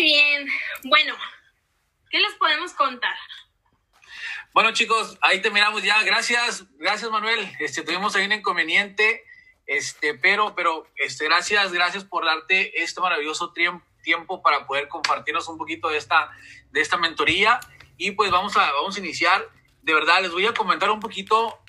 Bien. Bueno, ¿qué les podemos contar? Bueno, chicos, ahí terminamos ya. Gracias, gracias, Manuel. Este, tuvimos ahí un inconveniente, este, pero, pero, este, gracias, gracias por darte este maravilloso tiempo para poder compartirnos un poquito de esta, de esta mentoría. Y pues vamos a, vamos a iniciar. De verdad, les voy a comentar un poquito,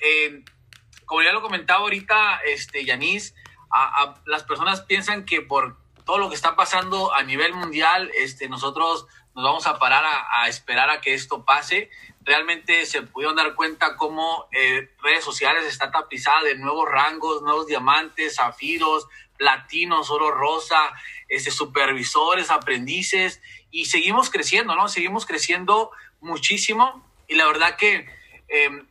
como ya lo comentaba ahorita, este, Yanis, a, las personas piensan que por todo lo que está pasando a nivel mundial, este, nosotros nos vamos a parar a, esperar a que esto pase. Realmente se pudieron dar cuenta cómo eh, redes sociales está tapizada de nuevos rangos, nuevos diamantes, zafiros, platinos, oro rosa, este, supervisores, aprendices, y seguimos creciendo, ¿no? Seguimos creciendo muchísimo. Y la verdad que em,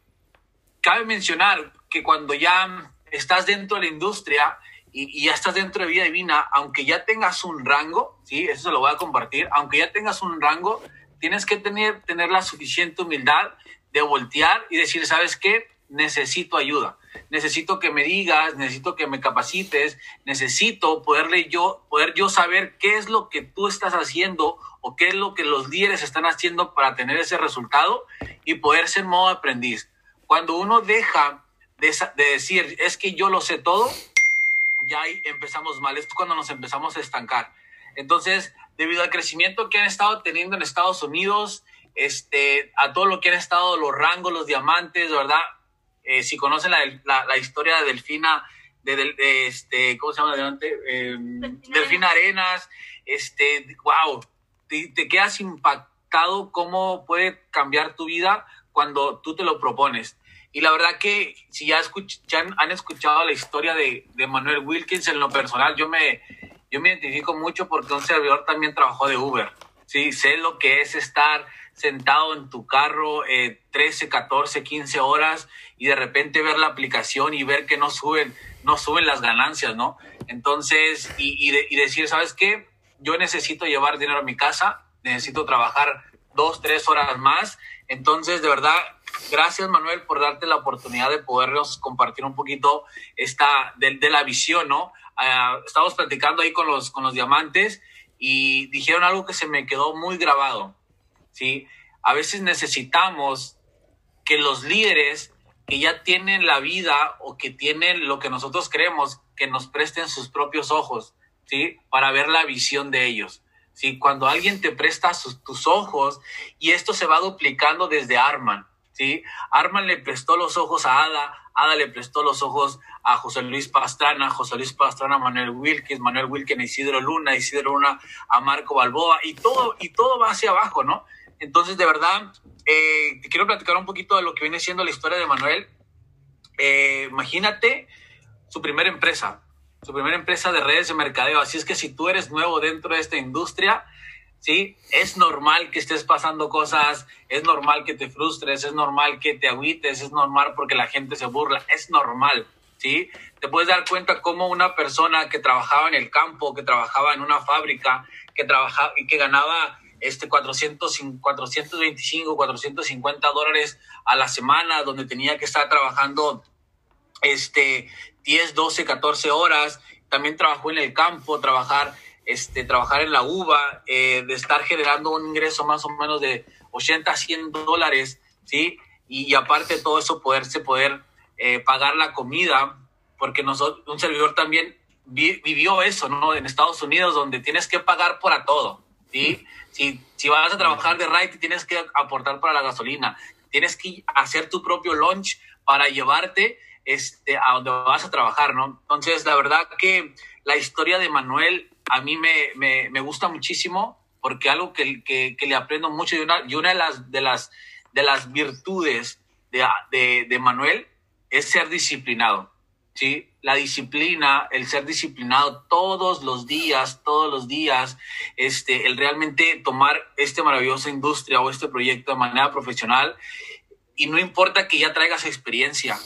cabe mencionar que cuando ya estás dentro de la industria, y, ya estás dentro de vida divina, aunque ya tengas un rango, ¿sí? Eso se lo voy a compartir, aunque ya tengas un rango, tienes que tener, tener la suficiente humildad de voltear y decir, ¿sabes qué? Necesito ayuda, necesito que me digas, necesito que me capacites, necesito poderle yo, poder yo saber qué es lo que tú estás haciendo o qué es lo que los líderes están haciendo para tener ese resultado y poder ser modo aprendiz. Cuando uno deja de, de decir, es que yo lo sé todo, ya ahí empezamos mal, es cuando nos empezamos a estancar. Entonces, debido al crecimiento que han estado teniendo en Estados Unidos, este, a todo lo que han estado los rangos, los diamantes, ¿verdad? Eh, si conocen la, la, historia de Delfina, de, este, ¿cómo se llama adelante? Eh, Delfina, Arenas, este, wow, te, te, quedas impactado cómo puede cambiar tu vida cuando tú te lo propones. Y la verdad que si ya, han, escuchado la historia de, de, Manuel Wilkins en lo personal, yo me, yo me identifico mucho porque un servidor también trabajó de Uber. Sí, sé lo que es estar sentado en tu carro 13, 14, 15 horas y de repente ver la aplicación y ver que no suben, no suben las ganancias, ¿no? Entonces, y, y decir, ¿sabes qué? Yo necesito llevar dinero a mi casa, necesito trabajar dos, tres horas más. Entonces, de verdad, Gracias, Manuel, por darte la oportunidad de podernos compartir un poquito esta, de, la visión, ¿no? Uh, estamos platicando ahí con los, con los diamantes y dijeron algo que se me quedó muy grabado, ¿sí? A veces necesitamos que los líderes que ya tienen la vida o que tienen lo que nosotros creemos, que nos presten sus propios ojos, ¿sí? Para ver la visión de ellos. ¿sí? Cuando alguien te presta sus, tus ojos y esto se va duplicando desde Arman, Arman le prestó los ojos a Ada, Ada le prestó los ojos a José Luis Pastrana, José Luis Pastrana Manuel Wilkins, Manuel Wilkins Isidro Luna, Isidro Luna a Marco Balboa, y todo, y todo va hacia abajo, ¿no? Entonces, de verdad, eh, te quiero platicar un poquito de lo que viene siendo la historia de Manuel. Eh, imagínate su primera empresa, su primera empresa de redes de mercadeo. Así es que si tú eres nuevo dentro de esta industria, ¿sí? Es normal que estés pasando cosas, es normal que te frustres, es normal que te agüites, es normal porque la gente se burla, es normal, ¿sí? Te puedes dar cuenta cómo una persona que trabajaba en el campo, que trabajaba en una fábrica, que trabajaba y que ganaba este 400, 425, 450 dólares a la semana, donde tenía que estar trabajando este 10, 12, 14 horas, también trabajó en el campo, trabajar este, trabajar en la uva, eh, de estar generando un ingreso más o menos de 80 a 100 dólares, ¿sí? Y, aparte de todo eso, poderse poder eh, pagar la comida, porque nosotros, un servidor también vivió eso, ¿no? En Estados Unidos, donde tienes que pagar para todo, ¿sí? Si, si vas a trabajar de ride, tienes que aportar para la gasolina, tienes que hacer tu propio lunch para llevarte este, a donde vas a trabajar, ¿no? Entonces, la verdad que la historia de Manuel a mí me, me, me gusta muchísimo porque algo que, que, que, le aprendo mucho y una, y una de, las, de, las, de las virtudes de, de, de Manuel es ser disciplinado. ¿sí? La disciplina, el ser disciplinado todos los días, todos los días, este, el realmente tomar esta maravillosa industria o este proyecto de manera profesional y no importa que ya traigas experiencia,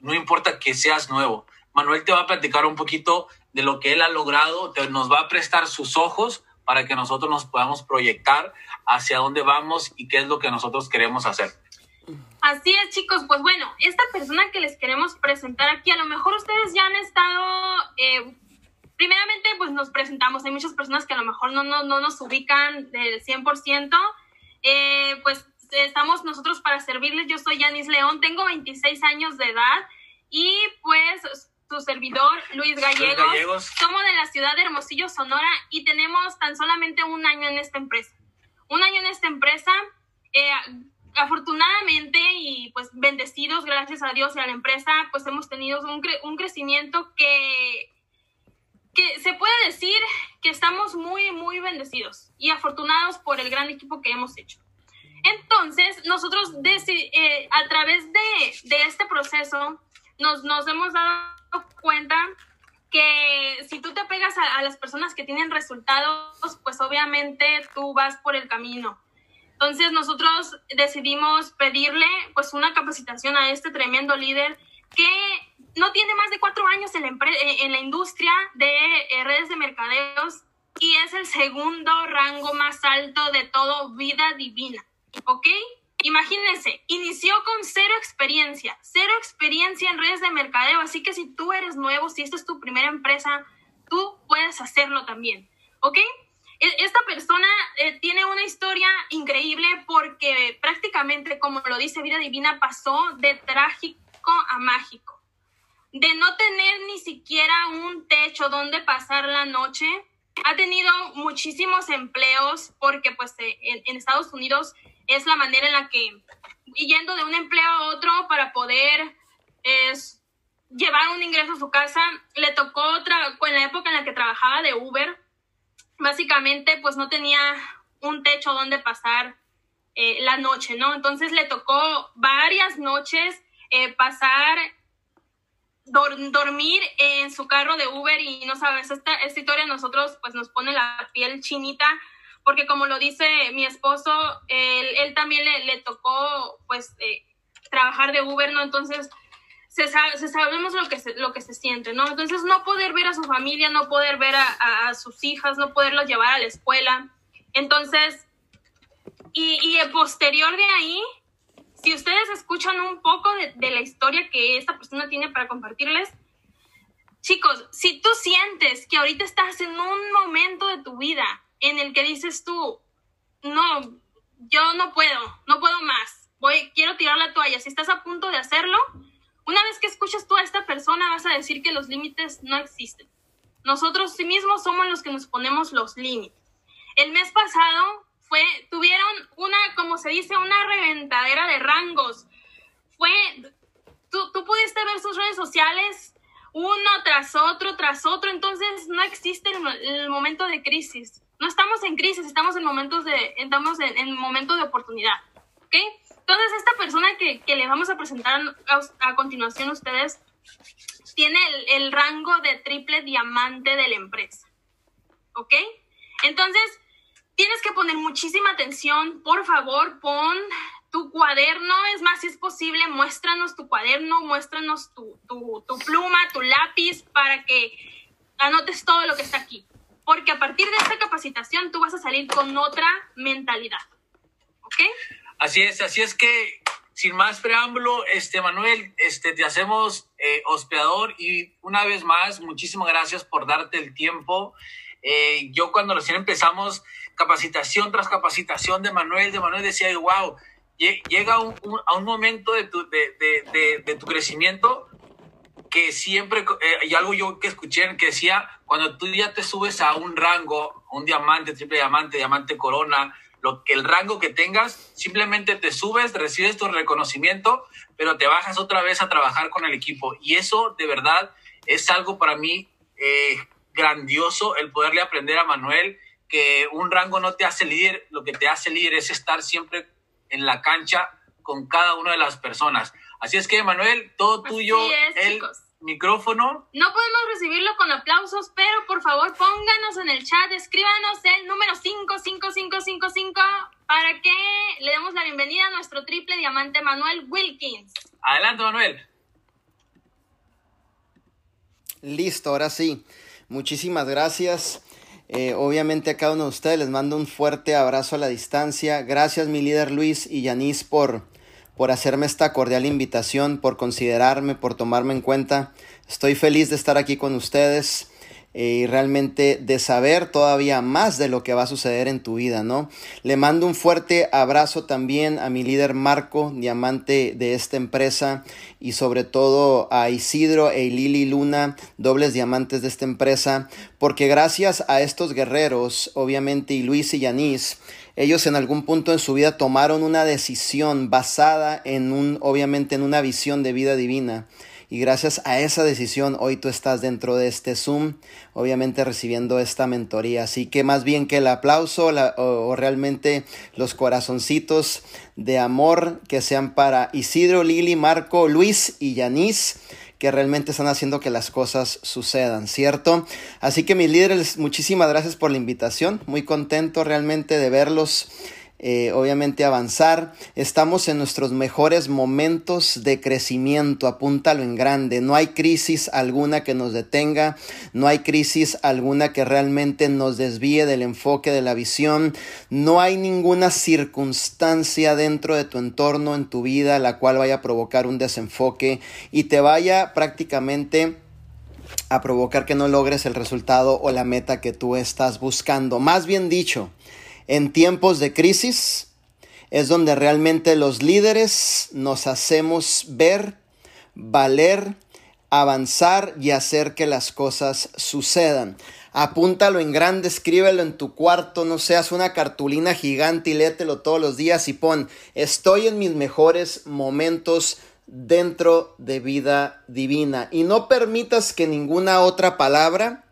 no importa que seas nuevo. Manuel te va a platicar un poquito de lo que él ha logrado, nos va a prestar sus ojos para que nosotros nos podamos proyectar hacia dónde vamos y qué es lo que nosotros queremos hacer. Así es, chicos. Pues bueno, esta persona que les queremos presentar aquí, a lo mejor ustedes ya han estado eh, primeramente, pues nos presentamos. Hay muchas personas que a lo mejor no, no, no nos ubican del 100%. Eh, pues estamos nosotros para servirles. Yo soy Yanis León, tengo 26 años de edad y pues su servidor Luis Gallegos. Somos de la ciudad de Hermosillo, Sonora y tenemos tan solamente un año en esta empresa. Un año en esta empresa. Eh, afortunadamente y pues bendecidos gracias a Dios y a la empresa, pues hemos tenido un, un crecimiento que, que se puede decir que estamos muy, muy bendecidos y afortunados por el gran equipo que hemos hecho. Entonces, nosotros eh, a través de, de este proceso nos, nos, hemos dado cuenta que si tú te pegas a, las personas que tienen resultados, pues obviamente tú vas por el camino. Entonces nosotros decidimos pedirle pues una capacitación a este tremendo líder que no tiene más de cuatro años en la, en la industria de eh, redes de mercadeos y es el segundo rango más alto de todo vida divina. ¿Ok? Imagínense, inició con cero experiencia, cero experiencia en redes de mercadeo, así que si tú eres nuevo, si esta es tu primera empresa, tú puedes hacerlo también, ¿ok? E, esta persona eh, tiene una historia increíble porque prácticamente, como lo dice Vida Divina, pasó de trágico a mágico, de no tener ni siquiera un techo donde pasar la noche. Ha tenido muchísimos empleos porque pues eh, en Estados Unidos es la manera en la que, yendo de un empleo a otro para poder llevar un ingreso a su casa, le tocó otra, en la época en la que trabajaba de Uber, básicamente pues no tenía un techo donde pasar eh, la noche, ¿no? Entonces le tocó varias noches eh, pasar, dormir en su carro de Uber y no sabes, esta, esta historia a nosotros pues nos pone la piel chinita porque como lo dice mi esposo, él, también le, tocó pues eh, trabajar de Uber, ¿no? Entonces, se, sabemos lo que, se, lo que se siente, ¿no? Entonces, no poder ver a su familia, no poder ver a, sus hijas, no poderlos llevar a la escuela. Entonces, y, y posterior de ahí, si ustedes escuchan un poco de, de la historia que esta persona tiene para compartirles, chicos, si tú sientes que ahorita estás en un momento de tu vida en el que dices tú, no, yo no puedo, no puedo más, voy, quiero tirar la toalla. Si estás a punto de hacerlo, una vez que escuchas tú a esta persona vas a decir que los límites no existen. Nosotros sí mismos somos los que nos ponemos los límites. El mes pasado fue, tuvieron una, como se dice, una reventadera de rangos. Fue, tú, tú pudiste ver sus redes sociales uno tras otro, tras otro, entonces no existe el, el momento de crisis no estamos en crisis, estamos en momentos de, estamos en, momentos de oportunidad, ¿ok? Entonces, esta persona que, que le vamos a presentar a, continuación a ustedes tiene el, el, rango de triple diamante de la empresa, ¿ok? Entonces, tienes que poner muchísima atención, por favor, pon tu cuaderno, es más, si es posible, muéstranos tu cuaderno, muéstranos tu, tu pluma, tu lápiz, para que anotes todo lo que está aquí porque a partir de esta capacitación tú vas a salir con otra mentalidad. ¿Ok? Así es, así es que sin más preámbulo, este Manuel, este te hacemos eh, hospedador y una vez más, muchísimas gracias por darte el tiempo. Eh, yo cuando recién empezamos capacitación tras capacitación de Manuel, de Manuel decía, wow, llega un, a un momento de tu, de, de, de tu crecimiento que siempre, eh, y algo yo que escuché que decía, cuando tú ya te subes a un rango, un diamante, triple diamante, diamante corona, lo que el rango que tengas, simplemente te subes, recibes tu reconocimiento, pero te bajas otra vez a trabajar con el equipo. Y eso de verdad es algo para mí eh, grandioso el poderle aprender a Manuel que un rango no te hace líder, lo que te hace líder es estar siempre en la cancha con cada una de las personas. Así es que, Manuel, todo tuyo, el micrófono. No podemos recibirlo con aplausos, pero por favor pónganos en el chat, escríbanos el número 55555 para que le demos la bienvenida a nuestro triple diamante Manuel Wilkins. Adelante, Manuel. Listo, ahora sí. Muchísimas gracias. Eh, obviamente a cada uno de ustedes les mando un fuerte abrazo a la distancia. Gracias mi líder Luis y Yanis por por hacerme esta cordial invitación, por considerarme, por tomarme en cuenta. Estoy feliz de estar aquí con ustedes. y realmente de saber todavía más de lo que va a suceder en tu vida, ¿no? Le mando un fuerte abrazo también a mi líder Marco, diamante de esta empresa, y sobre todo a Isidro e Lili Luna, dobles diamantes de esta empresa, porque gracias a estos guerreros, obviamente, y Luis y Yanis, ellos en algún punto en su vida tomaron una decisión basada en un, obviamente, en una visión de vida divina y gracias a esa decisión hoy tú estás dentro de este Zoom, obviamente recibiendo esta mentoría. Así que más bien que el aplauso o, realmente los corazoncitos de amor que sean para Isidro, Lili, Marco, Luis y Yanis que realmente están haciendo que las cosas sucedan, ¿cierto? Así que mis líderes, muchísimas gracias por la invitación, muy contento realmente de verlos eh, obviamente avanzar. Estamos en nuestros mejores momentos de crecimiento, apúntalo en grande. No hay crisis alguna que nos detenga, no hay crisis alguna que realmente nos desvíe del enfoque de la visión, no hay ninguna circunstancia dentro de tu entorno, en tu vida, la cual vaya a provocar un desenfoque y te vaya prácticamente a provocar que no logres el resultado o la meta que tú estás buscando. Más bien dicho, en tiempos de crisis es donde realmente los líderes nos hacemos ver, valer, avanzar y hacer que las cosas sucedan. Apúntalo en grande, escríbelo en tu cuarto, no seas una cartulina gigante y léetelo todos los días y pon, estoy en mis mejores momentos dentro de vida divina. Y no permitas que ninguna otra palabra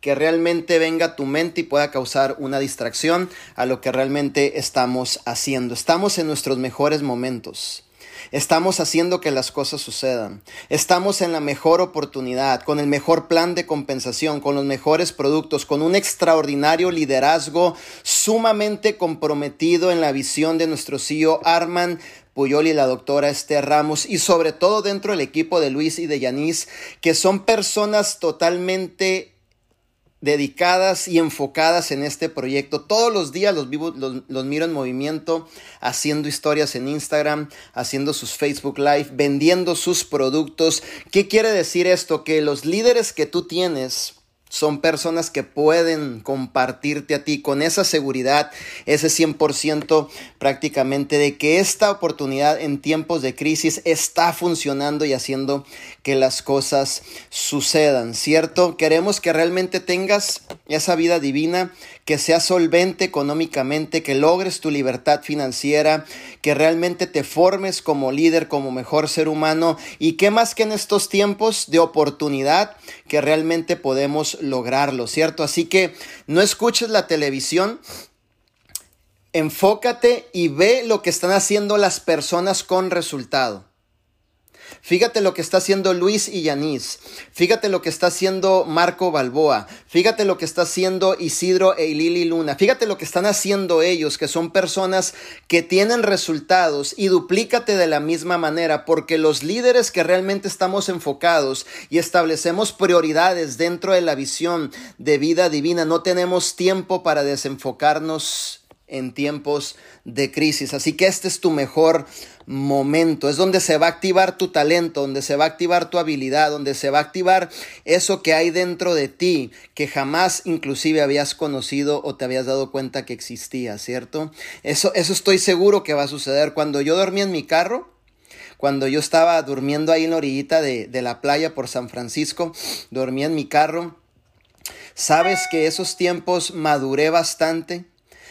que realmente venga tu mente y pueda causar una distracción a lo que realmente estamos haciendo. Estamos en nuestros mejores momentos. Estamos haciendo que las cosas sucedan. Estamos en la mejor oportunidad, con el mejor plan de compensación, con los mejores productos, con un extraordinario liderazgo sumamente comprometido en la visión de nuestro CEO Arman Puyol y la doctora Esther Ramos y sobre todo dentro del equipo de Luis y de Yanis, que son personas totalmente dedicadas y enfocadas en este proyecto. Todos los días los, vivo, los, miro en movimiento, haciendo historias en Instagram, haciendo sus Facebook Live, vendiendo sus productos. ¿Qué quiere decir esto? Que los líderes que tú tienes son personas que pueden compartirte a ti con esa seguridad, ese 100% prácticamente de que esta oportunidad en tiempos de crisis está funcionando y haciendo que las cosas sucedan, ¿cierto? Queremos que realmente tengas esa vida divina, que seas solvente económicamente, que logres tu libertad financiera, que realmente te formes como líder, como mejor ser humano y que más que en estos tiempos de oportunidad, que realmente podemos lograrlo, ¿cierto? Así que no escuches la televisión, enfócate y ve lo que están haciendo las personas con resultado. Fíjate lo que está haciendo Luis y Yanis. Fíjate lo que está haciendo Marco Balboa. Fíjate lo que está haciendo Isidro e Lili Luna. Fíjate lo que están haciendo ellos, que son personas que tienen resultados y duplícate de la misma manera, porque los líderes que realmente estamos enfocados y establecemos prioridades dentro de la visión de vida divina, no tenemos tiempo para desenfocarnos en tiempos de crisis. Así que este es tu mejor momento, es donde se va a activar tu talento, donde se va a activar tu habilidad, donde se va a activar eso que hay dentro de ti, que jamás inclusive habías conocido o te habías dado cuenta que existía, ¿cierto? Eso, eso estoy seguro que va a suceder. Cuando yo dormí en mi carro, cuando yo estaba durmiendo ahí en la orillita de, de la playa por San Francisco, dormí en mi carro, sabes que esos tiempos maduré bastante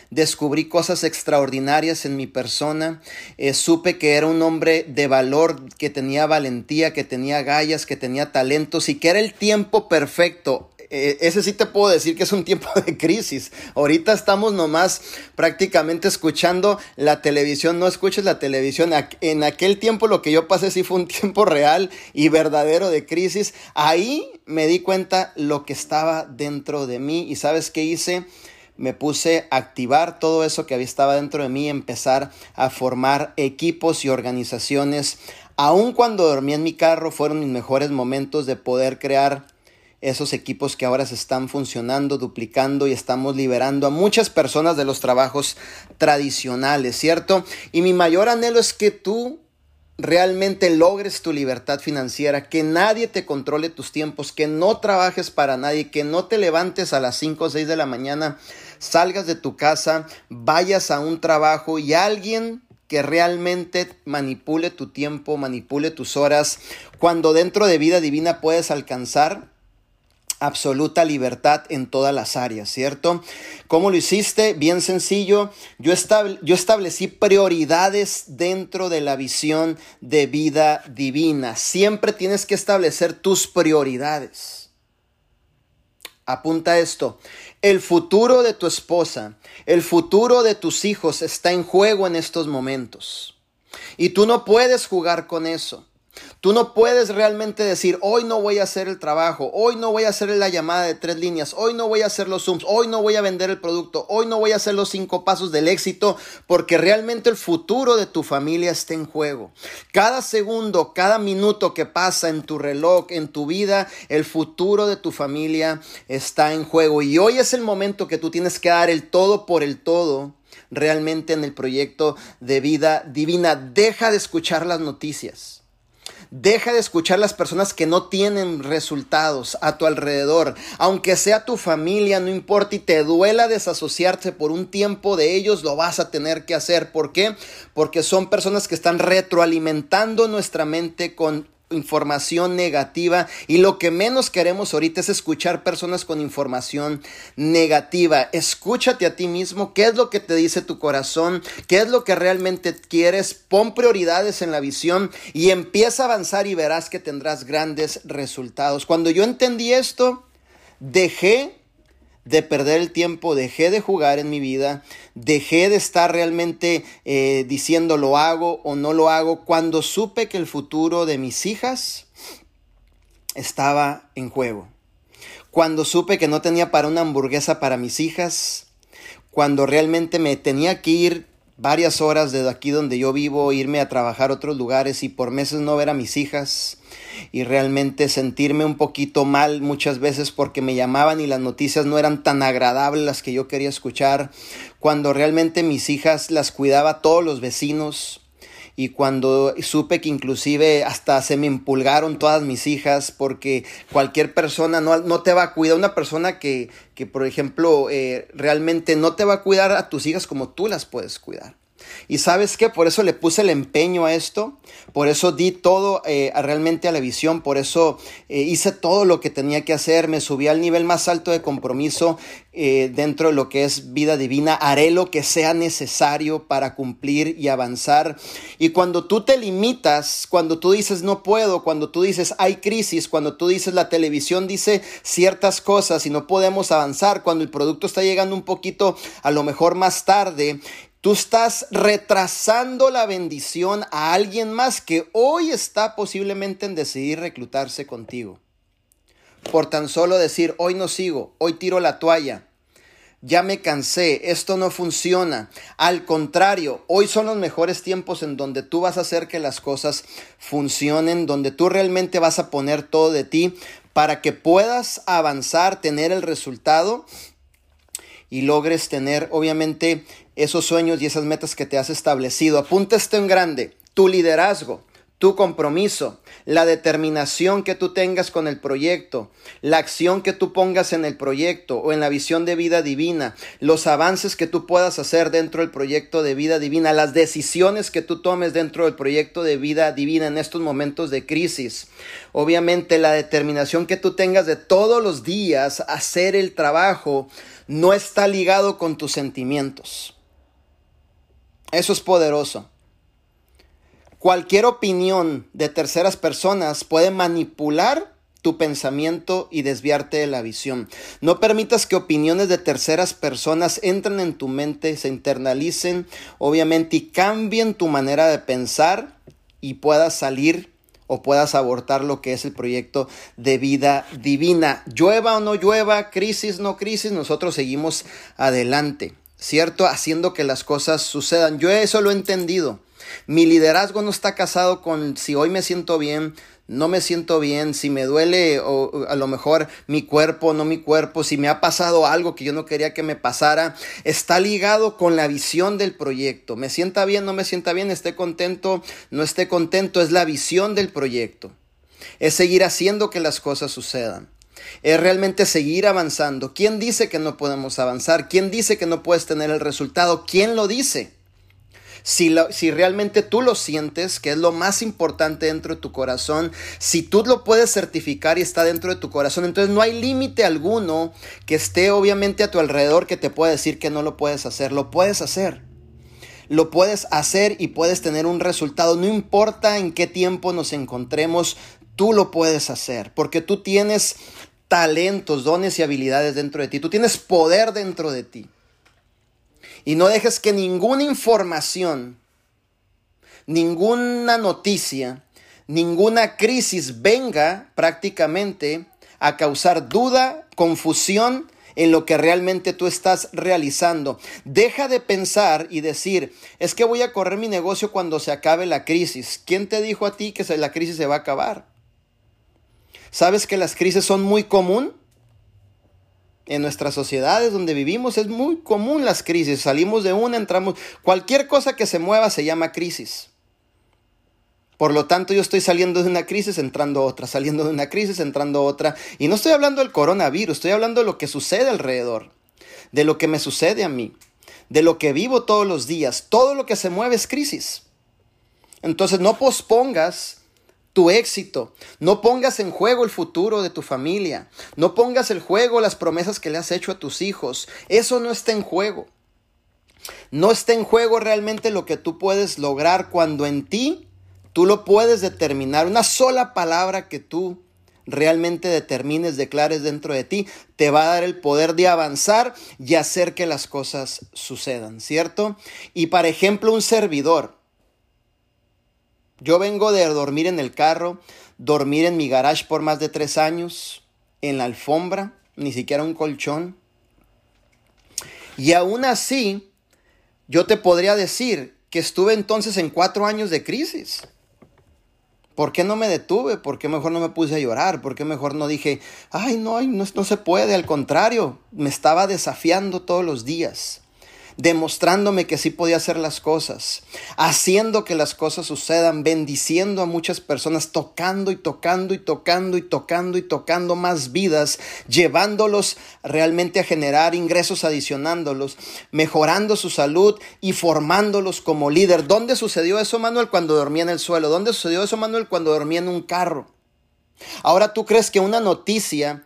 descubrí cosas extraordinarias en mi persona, eh, supe que era un hombre de valor, que tenía valentía, que tenía gallas, que tenía talentos y que era el tiempo perfecto eh, ese sí te puedo decir que es un tiempo de crisis. Ahorita estamos nomás prácticamente escuchando la televisión. No escuches la televisión. En aquel tiempo lo que yo pasé sí fue un tiempo real y verdadero de crisis. Ahí me di cuenta lo que estaba dentro de mí. ¿Y sabes qué hice? Me puse a activar todo eso que había estaba dentro de mí, empezar a formar equipos y organizaciones. Aun cuando dormí en mi carro, fueron mis mejores momentos de poder crear esos equipos que ahora se están funcionando, duplicando y estamos liberando a muchas personas de los trabajos tradicionales, ¿cierto? Y mi mayor anhelo es que tú realmente logres tu libertad financiera, que nadie te controle tus tiempos, que no trabajes para nadie, que no te levantes a las 5 o 6 de la mañana, salgas de tu casa, vayas a un trabajo y alguien que realmente manipule tu tiempo, manipule tus horas, cuando dentro de vida divina puedes alcanzar absoluta libertad en todas las áreas, ¿cierto? ¿Cómo lo hiciste? Bien sencillo. Yo, yo, establecí prioridades dentro de la visión de vida divina. Siempre tienes que establecer tus prioridades. Apunta esto. El futuro de tu esposa, el futuro de tus hijos está en juego en estos momentos. Y tú no puedes jugar con eso. Tú no puedes realmente decir, hoy no voy a hacer el trabajo, hoy no voy a hacer la llamada de tres líneas, hoy no voy a hacer los Zooms, hoy no voy a vender el producto, hoy no voy a hacer los cinco pasos del éxito, porque realmente el futuro de tu familia está en juego. Cada segundo, cada minuto que pasa en tu reloj, en tu vida, el futuro de tu familia está en juego. Y hoy es el momento que tú tienes que dar el todo por el todo realmente en el proyecto de vida divina. Deja de escuchar las noticias. Deja de escuchar las personas que no tienen resultados a tu alrededor. Aunque sea tu familia, no importa y te duela desasociarse por un tiempo de ellos, lo vas a tener que hacer. ¿Por qué? Porque son personas que están retroalimentando nuestra mente con información negativa y lo que menos queremos ahorita es escuchar personas con información negativa. Escúchate a ti mismo, qué es lo que te dice tu corazón, qué es lo que realmente quieres, pon prioridades en la visión y empieza a avanzar y verás que tendrás grandes resultados. Cuando yo entendí esto, dejé de perder el tiempo, dejé de jugar en mi vida, dejé de estar realmente eh, diciendo lo hago o no lo hago, cuando supe que el futuro de mis hijas estaba en juego. Cuando supe que no tenía para una hamburguesa para mis hijas, cuando realmente me tenía que ir varias horas de aquí donde yo vivo, irme a trabajar a otros lugares y por meses no ver a mis hijas y realmente sentirme un poquito mal muchas veces porque me llamaban y las noticias no eran tan agradables las que yo quería escuchar, cuando realmente mis hijas las cuidaba todos los vecinos, y cuando supe que inclusive hasta se me impulgaron todas mis hijas porque cualquier persona no, no te va a cuidar, una persona que, que por ejemplo, eh, realmente no te va a cuidar a tus hijas como tú las puedes cuidar. Y sabes qué, por eso le puse el empeño a esto, por eso di todo eh, realmente a la visión, por eso eh, hice todo lo que tenía que hacer, me subí al nivel más alto de compromiso eh, dentro de lo que es vida divina, haré lo que sea necesario para cumplir y avanzar. Y cuando tú te limitas, cuando tú dices no puedo, cuando tú dices hay crisis, cuando tú dices la televisión dice ciertas cosas y no podemos avanzar, cuando el producto está llegando un poquito a lo mejor más tarde, Tú estás retrasando la bendición a alguien más que hoy está posiblemente en decidir reclutarse contigo. Por tan solo decir, hoy no sigo, hoy tiro la toalla, ya me cansé, esto no funciona. Al contrario, hoy son los mejores tiempos en donde tú vas a hacer que las cosas funcionen, donde tú realmente vas a poner todo de ti para que puedas avanzar, tener el resultado y logres tener obviamente esos sueños y esas metas que te has establecido. Apunta esto en grande, tu liderazgo, tu compromiso, la determinación que tú tengas con el proyecto, la acción que tú pongas en el proyecto o en la visión de vida divina, los avances que tú puedas hacer dentro del proyecto de vida divina, las decisiones que tú tomes dentro del proyecto de vida divina en estos momentos de crisis. Obviamente la determinación que tú tengas de todos los días hacer el trabajo no está ligado con tus sentimientos. Eso es poderoso. Cualquier opinión de terceras personas puede manipular tu pensamiento y desviarte de la visión. No permitas que opiniones de terceras personas entren en tu mente, se internalicen, obviamente, y cambien tu manera de pensar y puedas salir o puedas abortar lo que es el proyecto de vida divina. Llueva o no llueva, crisis no crisis, nosotros seguimos adelante. ¿Cierto? Haciendo que las cosas sucedan. Yo eso lo he entendido. Mi liderazgo no está casado con si hoy me siento bien, no me siento bien, si me duele o a lo mejor mi cuerpo, no mi cuerpo, si me ha pasado algo que yo no quería que me pasara, está ligado con la visión del proyecto. Me sienta bien, no me sienta bien, esté contento, no esté contento, es la visión del proyecto. Es seguir haciendo que las cosas sucedan. Es realmente seguir avanzando. ¿Quién dice que no podemos avanzar? ¿Quién dice que no puedes tener el resultado? ¿Quién lo dice? si, si realmente tú lo sientes, que es lo más importante dentro de tu corazón, si tú lo puedes certificar y está dentro de tu corazón, entonces no hay límite alguno que esté obviamente a tu alrededor que te pueda decir que no lo puedes hacer, lo puedes hacer. Lo puedes hacer y puedes tener un resultado, no importa en qué tiempo nos encontremos, tú lo puedes hacer, porque tú tienes talentos, dones y habilidades dentro de ti, tú tienes poder dentro de ti. Y no dejes que ninguna información, ninguna noticia, ninguna crisis venga prácticamente a causar duda, confusión en lo que realmente tú estás realizando. Deja de pensar y decir, es que voy a correr mi negocio cuando se acabe la crisis. ¿Quién te dijo a ti que la crisis se va a acabar? ¿Sabes que las crisis son muy común? en nuestras sociedades donde vivimos es muy común las crisis. Salimos de una, entramos. Cualquier cosa que se mueva se llama crisis. Por lo tanto, yo estoy saliendo de una crisis, entrando otra, saliendo de una crisis, entrando otra. Y no estoy hablando del coronavirus, estoy hablando de lo que sucede alrededor, de lo que me sucede a mí, de lo que vivo todos los días. Todo lo que se mueve es crisis. Entonces, no pospongas tu éxito. No pongas en juego el futuro de tu familia. No pongas en juego las promesas que le has hecho a tus hijos. Eso no está en juego. No está en juego realmente lo que tú puedes lograr cuando en ti tú lo puedes determinar. Una sola palabra que tú realmente determines, declares dentro de ti, te va a dar el poder de avanzar y hacer que las cosas sucedan, ¿cierto? Y por ejemplo, un servidor yo vengo de dormir en el carro, dormir en mi garage por más de tres años, en la alfombra, ni siquiera un colchón. Y aún así, yo te podría decir que estuve entonces en cuatro años de crisis. ¿Por qué no me detuve? ¿Por qué mejor no me puse a llorar? ¿Por qué mejor no dije, ay, no, no, no se puede? Al contrario, me estaba desafiando todos los días demostrándome que sí podía hacer las cosas, haciendo que las cosas sucedan, bendiciendo a muchas personas, tocando y tocando y tocando y tocando y tocando más vidas, llevándolos realmente a generar ingresos adicionándolos, mejorando su salud y formándolos como líder. ¿Dónde sucedió eso, Manuel, cuando dormía en el suelo? ¿Dónde sucedió eso, Manuel, cuando dormía en un carro? Ahora tú crees que una noticia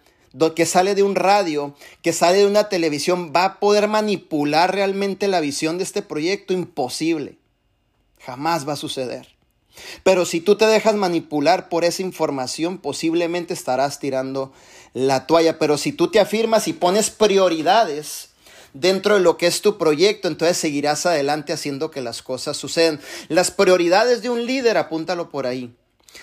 que sale de un radio, que sale de una televisión, va a poder manipular realmente la visión de este proyecto? Imposible. Jamás va a suceder. Pero si tú te dejas manipular por esa información, posiblemente estarás tirando la toalla. Pero si tú te afirmas y pones prioridades dentro de lo que es tu proyecto, entonces seguirás adelante haciendo que las cosas sucedan. Las prioridades de un líder, apúntalo por ahí.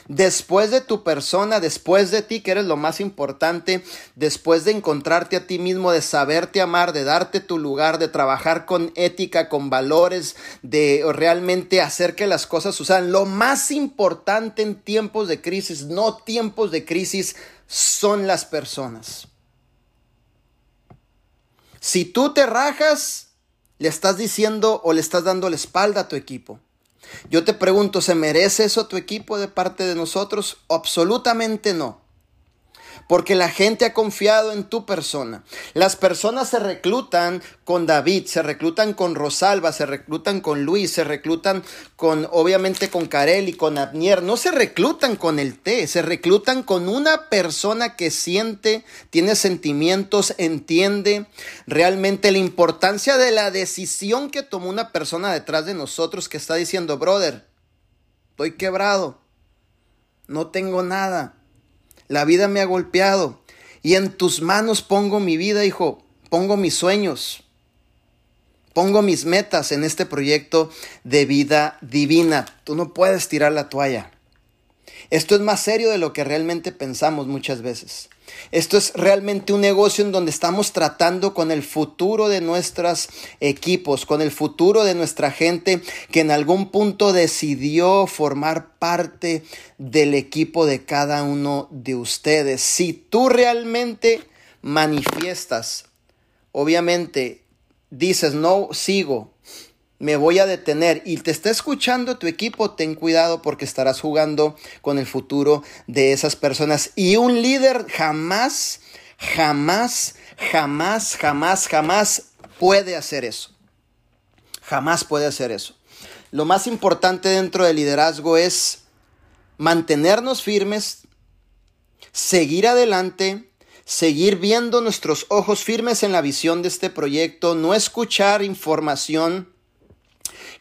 Después de tu persona, después de ti, que eres lo más importante, después de encontrarte a ti mismo, de saberte amar, de darte tu lugar, de trabajar con ética, con valores, de realmente hacer que las cosas sucedan. Lo más importante en tiempos de crisis, no tiempos de crisis, son las personas. Si tú te rajas, le estás diciendo o le estás dando la espalda a tu equipo. Yo te pregunto, ¿se merece eso tu equipo de parte de nosotros? Absolutamente no porque la gente ha confiado en tu persona. Las personas se reclutan con David, se reclutan con Rosalba, se reclutan con Luis, se reclutan con, obviamente, con Karel y con Abnier. No se reclutan con el té, se reclutan con una persona que siente, tiene sentimientos, entiende realmente la importancia de la decisión que tomó una persona detrás de nosotros que está diciendo, brother, estoy quebrado, no tengo nada la vida me ha golpeado y en tus manos pongo mi vida, hijo, pongo mis sueños, pongo mis metas en este proyecto de vida divina. Tú no puedes tirar la toalla. Esto es más serio de lo que realmente pensamos muchas veces. Esto es realmente un negocio en donde estamos tratando con el futuro de nuestros equipos, con el futuro de nuestra gente que en algún punto decidió formar parte del equipo de cada uno de ustedes. Si tú realmente manifiestas, obviamente dices, no sigo, me voy a detener y te está escuchando tu equipo, ten cuidado porque estarás jugando con el futuro de esas personas. Y un líder jamás, jamás, jamás, jamás, jamás puede hacer eso. Jamás puede hacer eso. Lo más importante dentro del liderazgo es mantenernos firmes, seguir adelante, seguir viendo nuestros ojos firmes en la visión de este proyecto, no escuchar información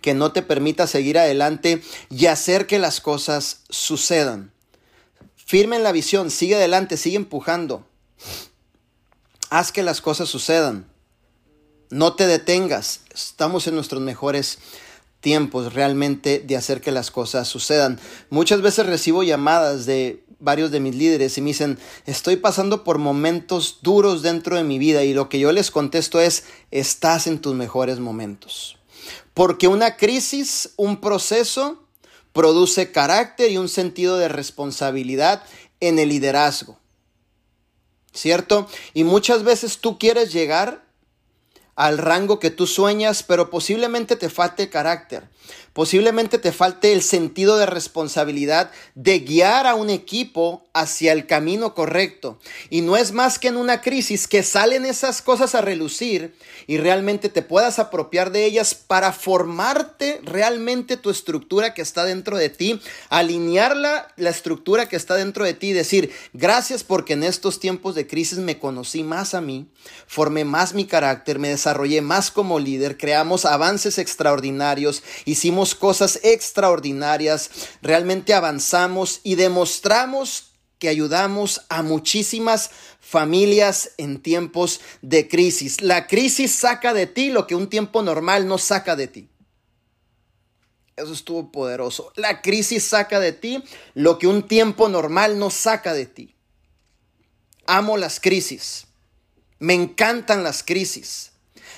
que no te permita seguir adelante y hacer que las cosas sucedan. Firme en la visión, sigue adelante, sigue empujando. Haz que las cosas sucedan. No te detengas. Estamos en nuestros mejores tiempos realmente de hacer que las cosas sucedan. Muchas veces recibo llamadas de varios de mis líderes y me dicen, estoy pasando por momentos duros dentro de mi vida y lo que yo les contesto es, estás en tus mejores momentos. Porque una crisis, un proceso, produce carácter y un sentido de responsabilidad en el liderazgo. ¿Cierto? Y muchas veces tú quieres llegar al rango que tú sueñas, pero posiblemente te falte carácter. Posiblemente te falte el sentido de responsabilidad de guiar a un equipo hacia el camino correcto. Y no es más que en una crisis que salen esas cosas a relucir y realmente te puedas apropiar de ellas para formarte realmente tu estructura que está dentro de ti, alinearla la estructura que está dentro de ti decir, gracias porque en estos tiempos de crisis me conocí más a mí, formé más mi carácter, me más como líder, creamos avances extraordinarios, hicimos cosas extraordinarias, realmente avanzamos y demostramos que ayudamos a muchísimas familias en tiempos de crisis. La crisis saca de ti lo que un tiempo normal no saca de ti. Eso estuvo poderoso. La crisis saca de ti lo que un tiempo normal no saca de ti. Amo las crisis. Me encantan las crisis.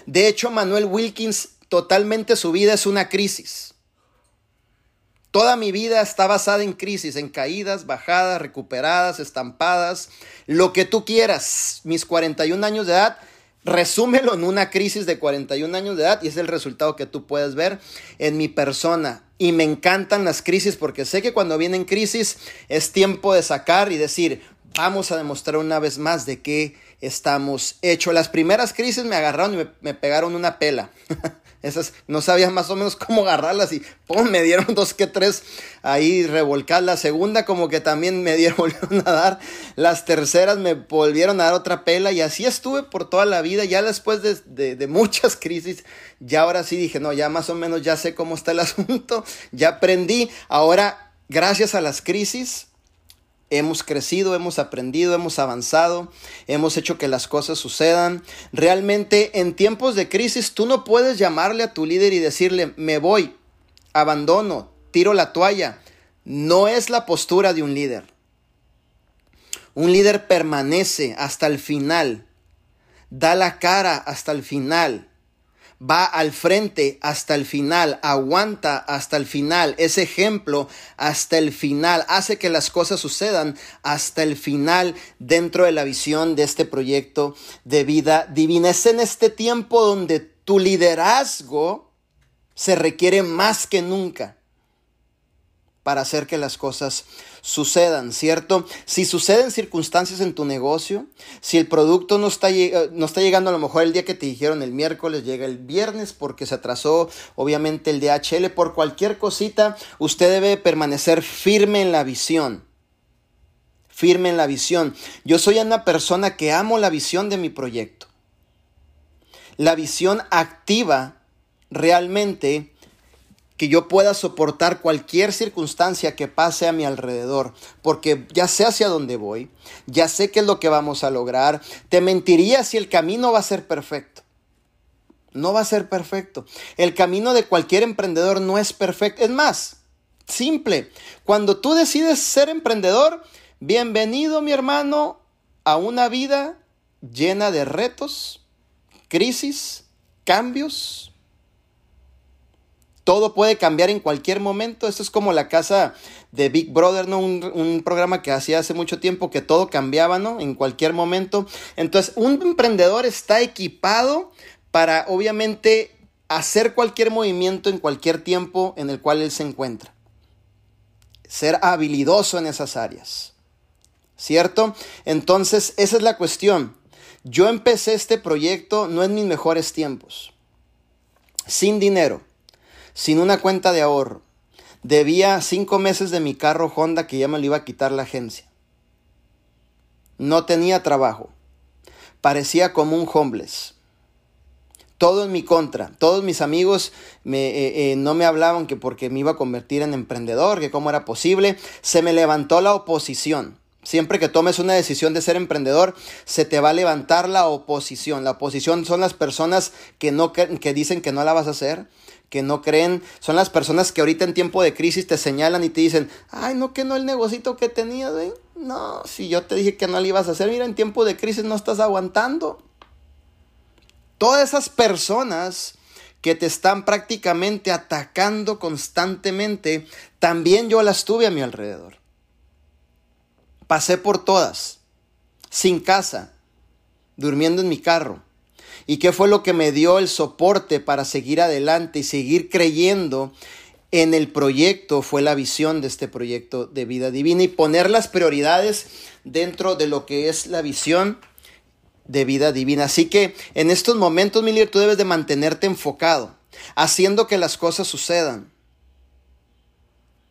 De hecho, Manuel Wilkins, totalmente su vida es una crisis. Toda mi vida está basada en crisis, en caídas, bajadas, recuperadas, estampadas, lo que tú quieras. Mis 41 años de edad, resúmelo en una crisis de 41 años de edad y es el resultado que tú puedes ver en mi persona. Y me encantan las crisis porque sé que cuando vienen crisis es tiempo de sacar y decir, vamos a demostrar una vez más de qué estamos hechos. Las primeras crisis me agarraron y me, pegaron una pela. Esas no sabía más o menos cómo agarrarlas y ¡pum! me dieron dos que tres ahí revolcadas. La segunda como que también me dieron, volvieron a dar. Las terceras me volvieron a dar otra pela y así estuve por toda la vida. Ya después de, de muchas crisis, ya ahora sí dije, no, ya más o menos ya sé cómo está el asunto, ya aprendí. Ahora, gracias a las crisis, Hemos crecido, hemos aprendido, hemos avanzado, hemos hecho que las cosas sucedan. Realmente en tiempos de crisis tú no puedes llamarle a tu líder y decirle, me voy, abandono, tiro la toalla. No es la postura de un líder. Un líder permanece hasta el final, da la cara hasta el final, va al frente hasta el final, aguanta hasta el final, es ejemplo hasta el final, hace que las cosas sucedan hasta el final dentro de la visión de este proyecto de vida divina. Es en este tiempo donde tu liderazgo se requiere más que nunca para hacer que las cosas sucedan, ¿cierto? Si suceden circunstancias en tu negocio, si el producto no está, no está llegando a lo mejor el día que te dijeron el miércoles, llega el viernes porque se atrasó obviamente el DHL, por cualquier cosita, usted debe permanecer firme en la visión. Firme en la visión. Yo soy una persona que amo la visión de mi proyecto. La visión activa realmente que yo pueda soportar cualquier circunstancia que pase a mi alrededor, porque ya sé hacia dónde voy, ya sé qué es lo que vamos a lograr. Te mentiría si el camino va a ser perfecto. No va a ser perfecto. El camino de cualquier emprendedor no es perfecto. Es más, simple. Cuando tú decides ser emprendedor, bienvenido mi hermano a una vida llena de retos, crisis, cambios. Todo puede cambiar en cualquier momento. Esto es como la casa de Big Brother, ¿no? Un, programa que hacía hace mucho tiempo que todo cambiaba, ¿no? En cualquier momento. Entonces, un emprendedor está equipado para, obviamente, hacer cualquier movimiento en cualquier tiempo en el cual él se encuentra. Ser habilidoso en esas áreas. ¿Cierto? Entonces, esa es la cuestión. Yo empecé este proyecto no en mis mejores tiempos. Sin dinero, sin una cuenta de ahorro. Debía cinco meses de mi carro Honda que ya me lo iba a quitar la agencia. No tenía trabajo. Parecía como un homeless todo en mi contra. Todos mis amigos me, eh, eh, no me hablaban que porque me iba a convertir en emprendedor, que cómo era posible. Se me levantó la oposición. Siempre que tomes una decisión de ser emprendedor, se te va a levantar la oposición. La oposición son las personas que, no, que dicen que no la vas a hacer, que no creen. Son las personas que ahorita en tiempo de crisis te señalan y te dicen, ay, no, que no el negocito que tenías, ¿eh? No, si yo te dije que no lo ibas a hacer, mira, en tiempo de crisis no estás aguantando. Todas esas personas que te están prácticamente atacando constantemente, también yo las tuve a mi alrededor. Pasé por todas, sin casa, durmiendo en mi carro. ¿Y qué fue lo que me dio el soporte para seguir adelante y seguir creyendo en el proyecto? Fue la visión de este proyecto de vida divina y poner las prioridades dentro de lo que es la visión de vida divina. Así que en estos momentos, Miller, tú debes de mantenerte enfocado, haciendo que las cosas sucedan,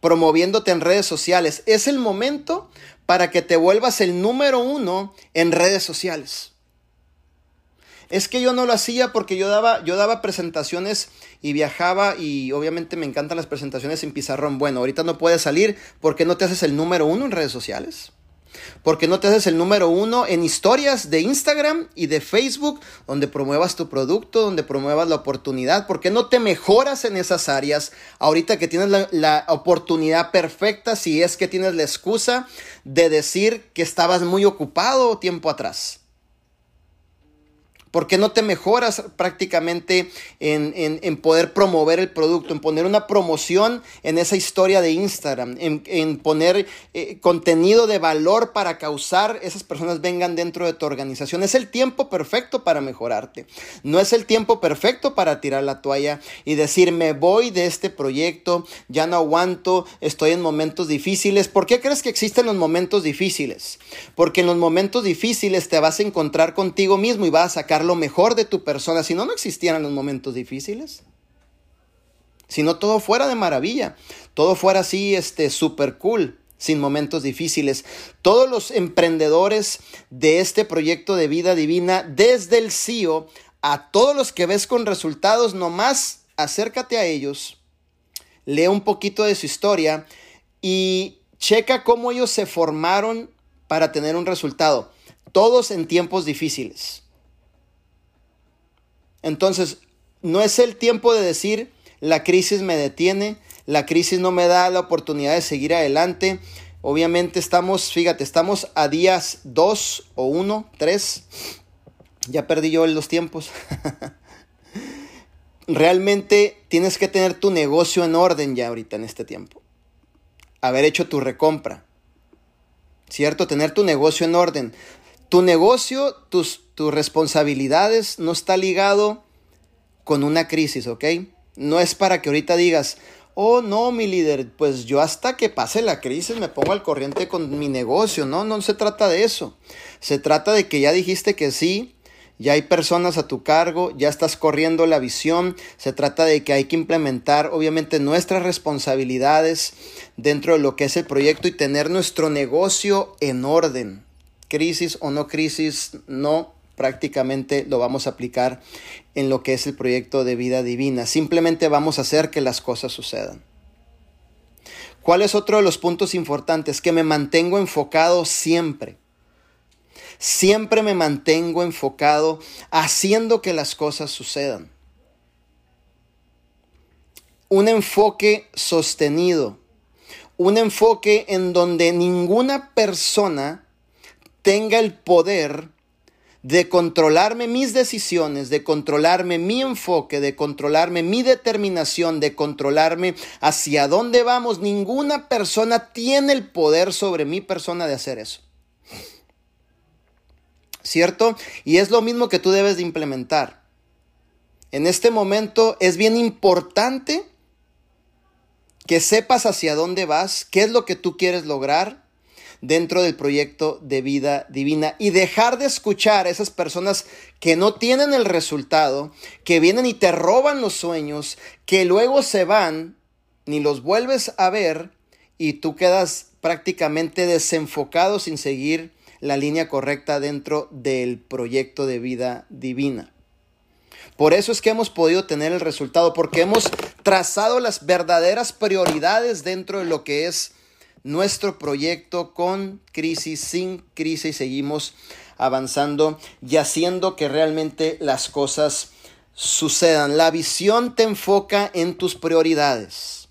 promoviéndote en redes sociales. Es el momento para que te vuelvas el número uno en redes sociales. Es que yo no lo hacía porque yo daba, yo daba presentaciones y viajaba y obviamente me encantan las presentaciones en pizarrón. Bueno, ahorita no puedes salir porque no te haces el número uno en redes sociales. Porque no te haces el número uno en historias de Instagram y de Facebook, donde promuevas tu producto, donde promuevas la oportunidad. ¿Por qué no te mejoras en esas áreas ahorita que tienes la, la oportunidad perfecta si es que tienes la excusa de decir que estabas muy ocupado tiempo atrás? ¿Por qué no te mejoras prácticamente en, poder promover el producto, en poner una promoción en esa historia de Instagram, en, poner eh, contenido de valor para causar esas personas vengan dentro de tu organización? Es el tiempo perfecto para mejorarte. No es el tiempo perfecto para tirar la toalla y decir, me voy de este proyecto, ya no aguanto, estoy en momentos difíciles. ¿Por qué crees que existen los momentos difíciles? Porque en los momentos difíciles te vas a encontrar contigo mismo y vas a sacar lo mejor de tu persona, si no, no existieran los momentos difíciles. Si no, todo fuera de maravilla, todo fuera así, este, super cool, sin momentos difíciles. Todos los emprendedores de este proyecto de vida divina, desde el CEO a todos los que ves con resultados, nomás acércate a ellos, lee un poquito de su historia y checa cómo ellos se formaron para tener un resultado. Todos en tiempos difíciles. Entonces, no es el tiempo de decir, la crisis me detiene, la crisis no me da la oportunidad de seguir adelante. Obviamente estamos, fíjate, estamos a días 2 o 1, 3. Ya perdí yo los tiempos. Realmente tienes que tener tu negocio en orden ya ahorita en este tiempo. Haber hecho tu recompra. ¿Cierto? Tener tu negocio en orden. Tu negocio, tus, tus responsabilidades no está ligado con una crisis, ¿ok? No es para que ahorita digas, oh no, mi líder, pues yo hasta que pase la crisis me pongo al corriente con mi negocio. No, no se trata de eso. Se trata de que ya dijiste que sí, ya hay personas a tu cargo, ya estás corriendo la visión. Se trata de que hay que implementar obviamente nuestras responsabilidades dentro de lo que es el proyecto y tener nuestro negocio en orden crisis o no crisis, no prácticamente lo vamos a aplicar en lo que es el proyecto de vida divina. Simplemente vamos a hacer que las cosas sucedan. ¿Cuál es otro de los puntos importantes? Que me mantengo enfocado siempre. Siempre me mantengo enfocado haciendo que las cosas sucedan. Un enfoque sostenido. Un enfoque en donde ninguna persona tenga el poder de controlarme mis decisiones, de controlarme mi enfoque, de controlarme mi determinación, de controlarme hacia dónde vamos. Ninguna persona tiene el poder sobre mi persona de hacer eso. ¿Cierto? Y es lo mismo que tú debes de implementar. En este momento es bien importante que sepas hacia dónde vas, qué es lo que tú quieres lograr dentro del proyecto de vida divina y dejar de escuchar a esas personas que no tienen el resultado, que vienen y te roban los sueños, que luego se van, ni los vuelves a ver y tú quedas prácticamente desenfocado sin seguir la línea correcta dentro del proyecto de vida divina. Por eso es que hemos podido tener el resultado, porque hemos trazado las verdaderas prioridades dentro de lo que es nuestro proyecto con crisis, sin crisis, seguimos avanzando y haciendo que realmente las cosas sucedan. La visión te enfoca en tus prioridades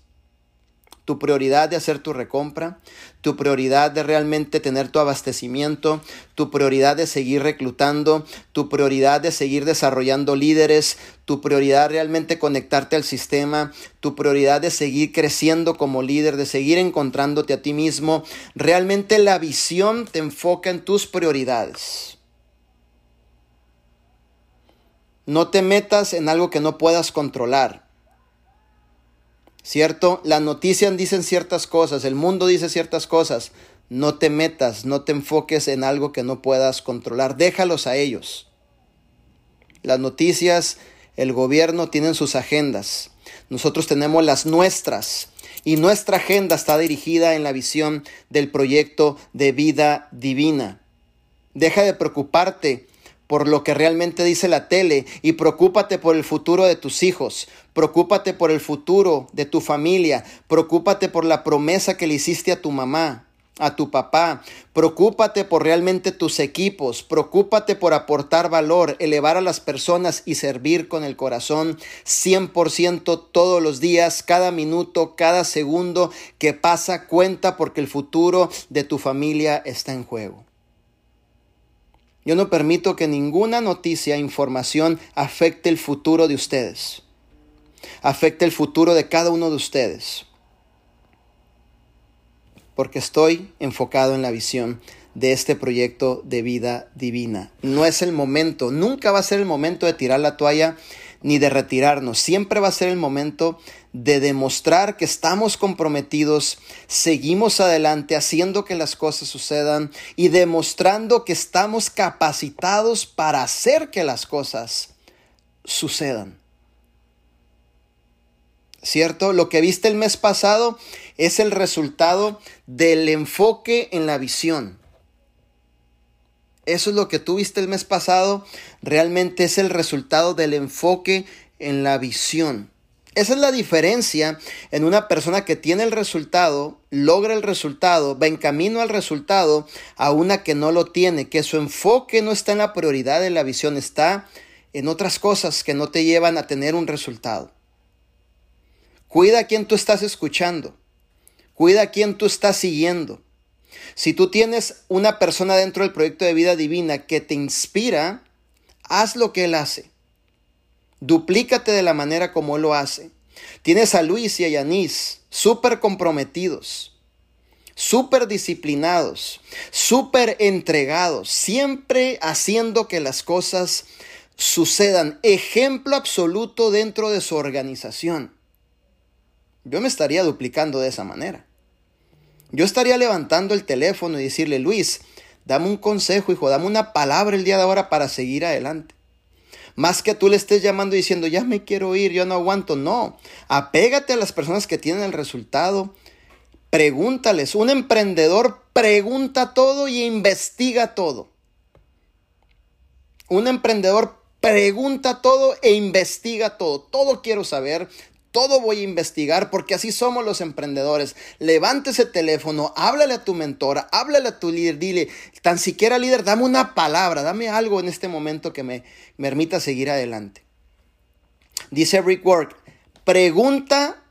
tu prioridad de hacer tu recompra, tu prioridad de realmente tener tu abastecimiento, tu prioridad de seguir reclutando, tu prioridad de seguir desarrollando líderes, tu prioridad realmente conectarte al sistema, tu prioridad de seguir creciendo como líder, de seguir encontrándote a ti mismo. Realmente la visión te enfoca en tus prioridades. No te metas en algo que no puedas controlar. ¿Cierto? Las noticias dicen ciertas cosas, el mundo dice ciertas cosas. No te metas, no te enfoques en algo que no puedas controlar, déjalos a ellos. Las noticias, el gobierno tienen sus agendas, nosotros tenemos las nuestras y nuestra agenda está dirigida en la visión del proyecto de vida divina. Deja de preocuparte por lo que realmente dice la tele y preocúpate por el futuro de tus hijos, preocúpate por el futuro de tu familia, preocúpate por la promesa que le hiciste a tu mamá, a tu papá, preocúpate por realmente tus equipos, preocúpate por aportar valor, elevar a las personas y servir con el corazón 100% todos los días, cada minuto, cada segundo que pasa cuenta porque el futuro de tu familia está en juego. Yo no permito que ninguna noticia, información afecte el futuro de ustedes. Afecte el futuro de cada uno de ustedes. Porque estoy enfocado en la visión de este proyecto de vida divina. No es el momento, nunca va a ser el momento de tirar la toalla ni de retirarnos. Siempre va a ser el momento de demostrar que estamos comprometidos, seguimos adelante haciendo que las cosas sucedan y demostrando que estamos capacitados para hacer que las cosas sucedan. ¿Cierto? Lo que viste el mes pasado es el resultado del enfoque en la visión. Eso es lo que tú viste el mes pasado, realmente es el resultado del enfoque en la visión. Esa es la diferencia en una persona que tiene el resultado, logra el resultado, va en camino al resultado, a una que no lo tiene, que su enfoque no está en la prioridad de la visión, está en otras cosas que no te llevan a tener un resultado. Cuida a quien tú estás escuchando, cuida a quien tú estás siguiendo. Si tú tienes una persona dentro del proyecto de vida divina que te inspira, haz lo que él hace. Duplícate de la manera como él lo hace. Tienes a Luis y a Yanis súper comprometidos, súper disciplinados, súper entregados, siempre haciendo que las cosas sucedan. Ejemplo absoluto dentro de su organización. Yo me estaría duplicando de esa manera. Yo estaría levantando el teléfono y decirle, Luis, dame un consejo, hijo, dame una palabra el día de ahora para seguir adelante. Más que tú le estés llamando y diciendo, ya me quiero ir, yo no aguanto. No, apégate a las personas que tienen el resultado. Pregúntales. Un emprendedor pregunta todo y investiga todo. Un emprendedor pregunta todo e investiga todo. Todo quiero saber, todo voy a investigar porque así somos los emprendedores. Levante ese teléfono, háblale a tu mentora, háblale a tu líder, dile, tan siquiera líder, dame una palabra, dame algo en este momento que me, permita seguir adelante. Dice Rick Work, pregunta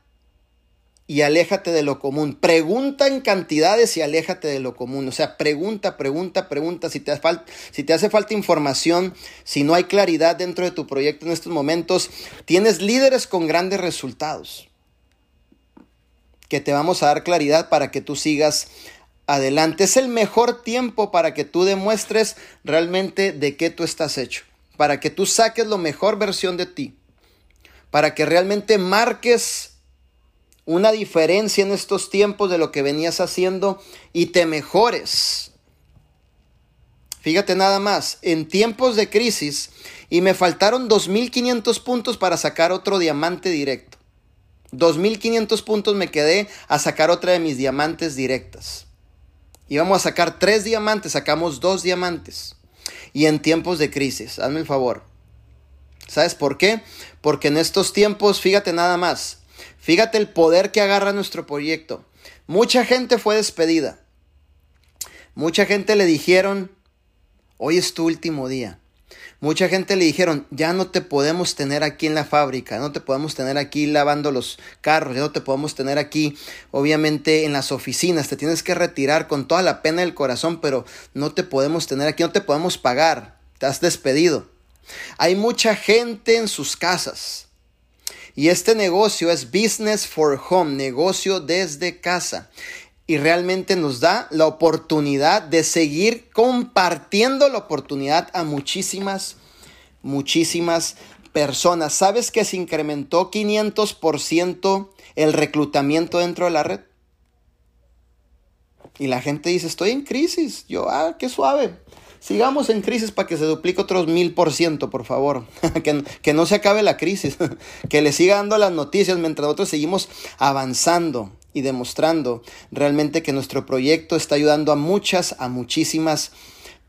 y aléjate de lo común. Pregunta en cantidades y aléjate de lo común. O sea, pregunta, pregunta, pregunta. Si te, si te hace falta información, si no hay claridad dentro de tu proyecto en estos momentos, tienes líderes con grandes resultados que te vamos a dar claridad para que tú sigas adelante. Es el mejor tiempo para que tú demuestres realmente de qué tú estás hecho, para que tú saques la mejor versión de ti, para que realmente marques una diferencia en estos tiempos de lo que venías haciendo y te mejores. Fíjate nada más, en tiempos de crisis y me faltaron 2.500 puntos para sacar otro diamante directo. 2.500 puntos me quedé a sacar otra de mis diamantes directas. Íbamos a sacar tres diamantes, sacamos dos diamantes. Y en tiempos de crisis, hazme el favor. ¿Sabes por qué? Porque en estos tiempos, fíjate nada más, fíjate el poder que agarra nuestro proyecto. Mucha gente fue despedida. Mucha gente le dijeron, hoy es tu último día. Mucha gente le dijeron, ya no te podemos tener aquí en la fábrica, no te podemos tener aquí lavando los carros, ya no te podemos tener aquí, obviamente, en las oficinas, te tienes que retirar con toda la pena del corazón, pero no te podemos tener aquí, no te podemos pagar, te has despedido. Hay mucha gente en sus casas. Y este negocio es Business for Home, negocio desde casa y realmente nos da la oportunidad de seguir compartiendo la oportunidad a muchísimas, muchísimas personas. ¿Sabes que se incrementó 500% el reclutamiento dentro de la red? Y la gente dice, estoy en crisis. Yo, ah, qué suave. Sigamos en crisis para que se duplique otros mil por ciento, por favor. que, que no se acabe la crisis. que le siga dando las noticias mientras nosotros seguimos avanzando y demostrando realmente que nuestro proyecto está ayudando a muchas, a muchísimas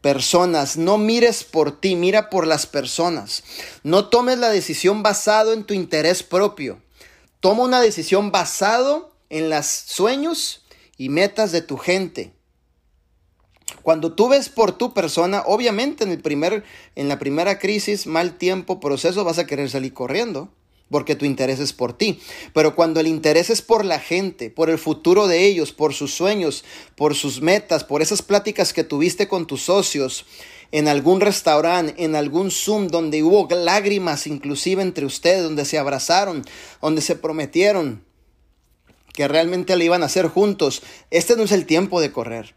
personas. No mires por ti, mira por las personas. No tomes la decisión basado en tu interés propio. Toma una decisión basado en los sueños y metas de tu gente. Cuando tú ves por tu persona, obviamente en, el primer, en la primera crisis, mal tiempo, proceso, vas a querer salir corriendo porque tu interés es por ti. Pero cuando el interés es por la gente, por el futuro de ellos, por sus sueños, por sus metas, por esas pláticas que tuviste con tus socios, en algún restaurante, en algún Zoom donde hubo lágrimas inclusive entre ustedes, donde se abrazaron, donde se prometieron que realmente lo iban a hacer juntos, este no es el tiempo de correr.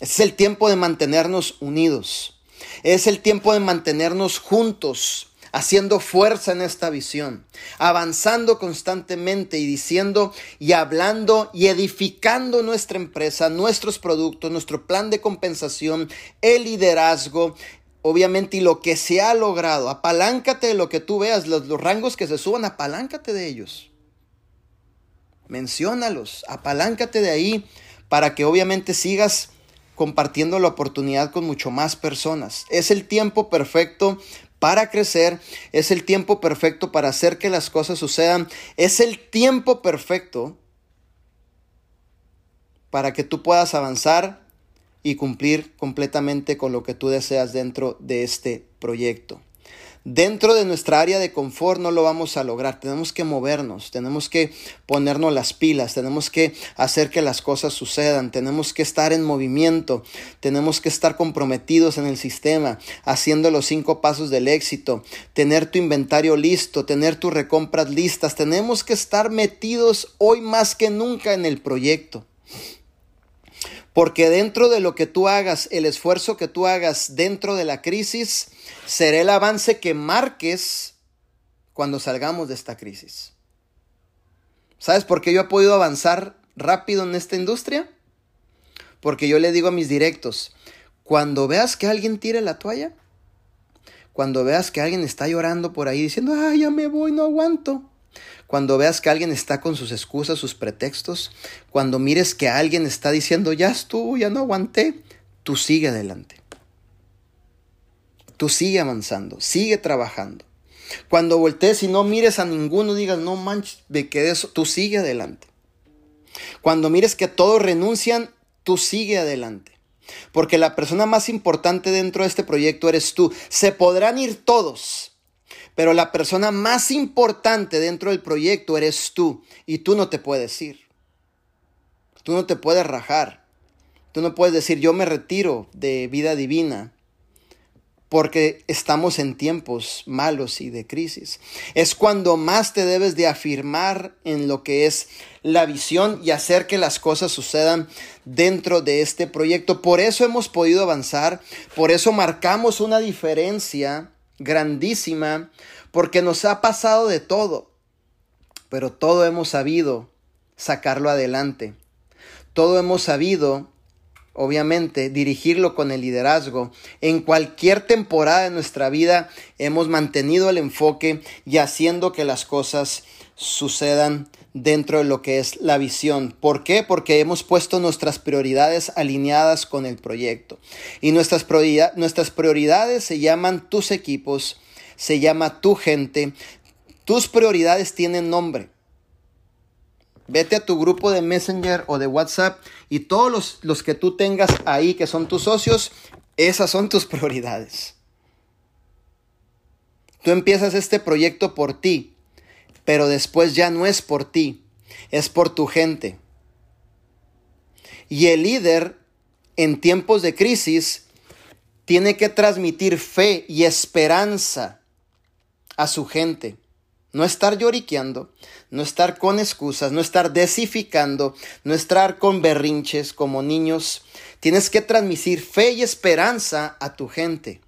Es el tiempo de mantenernos unidos. Es el tiempo de mantenernos juntos haciendo fuerza en esta visión, avanzando constantemente y diciendo y hablando y edificando nuestra empresa, nuestros productos, nuestro plan de compensación, el liderazgo, obviamente, y lo que se ha logrado. Apaláncate de lo que tú veas, los, los rangos que se suban, apaláncate de ellos. Menciónalos, apaláncate de ahí para que obviamente sigas compartiendo la oportunidad con mucho más personas. Es el tiempo perfecto para crecer, es el tiempo perfecto para hacer que las cosas sucedan, es el tiempo perfecto para que tú puedas avanzar y cumplir completamente con lo que tú deseas dentro de este proyecto. Dentro de nuestra área de confort no lo vamos a lograr. Tenemos que movernos, tenemos que ponernos las pilas, tenemos que hacer que las cosas sucedan, tenemos que estar en movimiento, tenemos que estar comprometidos en el sistema, haciendo los cinco pasos del éxito, tener tu inventario listo, tener tus recompras listas. Tenemos que estar metidos hoy más que nunca en el proyecto. Porque dentro de lo que tú hagas, el esfuerzo que tú hagas dentro de la crisis, será el avance que marques cuando salgamos de esta crisis. ¿Sabes por qué yo he podido avanzar rápido en esta industria? Porque yo le digo a mis directos, cuando veas que alguien tire la toalla, cuando veas que alguien está llorando por ahí diciendo, ay, ya me voy, no aguanto, cuando veas que alguien está con sus excusas, sus pretextos, cuando mires que alguien está diciendo, ya estuvo, ya no aguanté, tú sigue adelante. Tú sigue avanzando, sigue trabajando. Cuando voltees y no mires a ninguno, digas, no manches, me quedé eso, tú sigue adelante. Cuando mires que todos renuncian, tú sigue adelante. Porque la persona más importante dentro de este proyecto eres tú. Se podrán ir todos, Pero la persona más importante dentro del proyecto eres tú y tú no te puedes ir. Tú no te puedes rajar. Tú no puedes decir yo me retiro de vida divina porque estamos en tiempos malos y de crisis. Es cuando más te debes de afirmar en lo que es la visión y hacer que las cosas sucedan dentro de este proyecto. Por eso hemos podido avanzar, por eso marcamos una diferencia grandísima, porque nos ha pasado de todo, pero todo hemos sabido sacarlo adelante. Todo hemos sabido obviamente, dirigirlo con el liderazgo. En cualquier temporada de nuestra vida hemos mantenido el enfoque y haciendo que las cosas sucedan dentro de lo que es la visión. ¿Por qué? Porque hemos puesto nuestras prioridades alineadas con el proyecto. Y nuestras, nuestras prioridades se llaman tus equipos, se llama tu gente. Tus prioridades tienen nombre. Vete a tu grupo de Messenger o de WhatsApp y todos los, los, que tú tengas ahí que son tus socios, esas son tus prioridades. Tú empiezas este proyecto por ti, pero después ya no es por ti, es por tu gente. Y el líder en tiempos de crisis tiene que transmitir fe y esperanza a su gente. No estar lloriqueando, no estar con excusas, no estar desificando, no estar con berrinches como niños. Tienes que transmitir fe y esperanza a tu gente.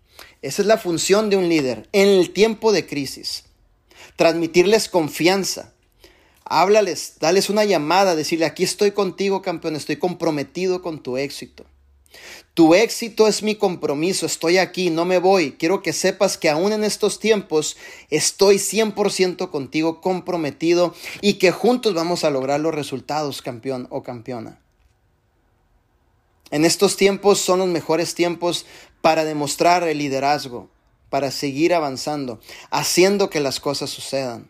Esa es la función de un líder en el tiempo de crisis. Transmitirles confianza. Háblales, dales una llamada, decirle, aquí estoy contigo, campeón, estoy comprometido con tu éxito. Tu éxito es mi compromiso, estoy aquí, no me voy. Quiero que sepas que aún en estos tiempos estoy 100% contigo comprometido y que juntos vamos a lograr los resultados, campeón o campeona. En estos tiempos son los mejores tiempos para demostrar el liderazgo, para seguir avanzando, haciendo que las cosas sucedan.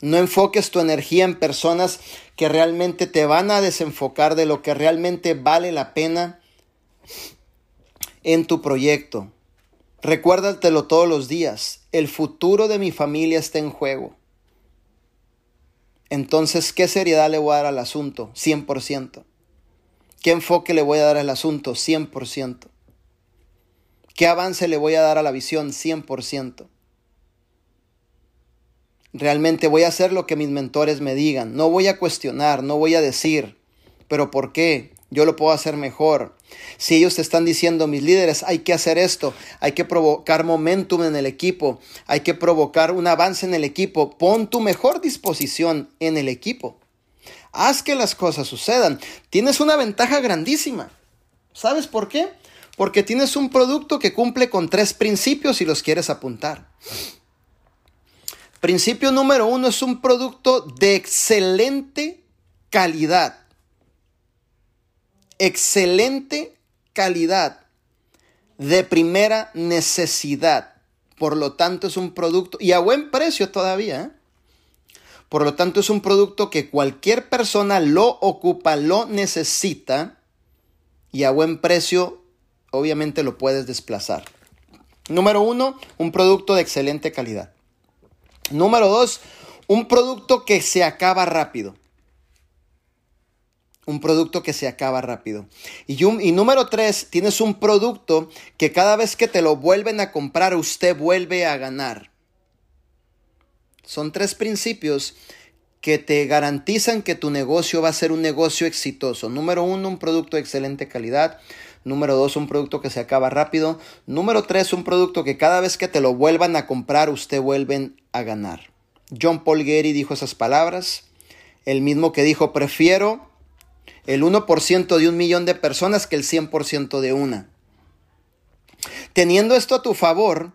No enfoques tu energía en personas que realmente te van a desenfocar de lo que realmente vale la pena en tu proyecto. Recuérdatelo todos los días. El futuro de mi familia está en juego. Entonces, ¿qué seriedad le voy a dar al asunto? 100%. ¿Qué enfoque le voy a dar al asunto? 100%. ¿Qué avance le voy a dar a la visión? 100%. Realmente voy a hacer lo que mis mentores me digan. No voy a cuestionar, no voy a decir, pero ¿por qué? Yo lo puedo hacer mejor. Si ellos te están diciendo, mis líderes, hay que hacer esto, hay que provocar momentum en el equipo, hay que provocar un avance en el equipo, pon tu mejor disposición en el equipo. Haz que las cosas sucedan. Tienes una ventaja grandísima. ¿Sabes por qué? Porque tienes un producto que cumple con tres principios y los quieres apuntar. Principio número uno es un producto de excelente calidad. Excelente calidad. De primera necesidad. Por lo tanto es un producto, y a buen precio todavía. ¿eh? Por lo tanto es un producto que cualquier persona lo ocupa, lo necesita. Y a buen precio obviamente lo puedes desplazar. Número uno, un producto de excelente calidad. Número dos, un producto que se acaba rápido. Un producto que se acaba rápido. Y, y, número tres, tienes un producto que cada vez que te lo vuelven a comprar, usted vuelve a ganar. Son tres principios que te garantizan que tu negocio va a ser un negocio exitoso. Número uno, un producto de excelente calidad. Número dos, un producto que se acaba rápido. Número tres, un producto que cada vez que te lo vuelvan a comprar, usted vuelven a ganar. John Paul Getty dijo esas palabras. El mismo que dijo, prefiero el 1% de un millón de personas que el 100% de una. Teniendo esto a tu favor,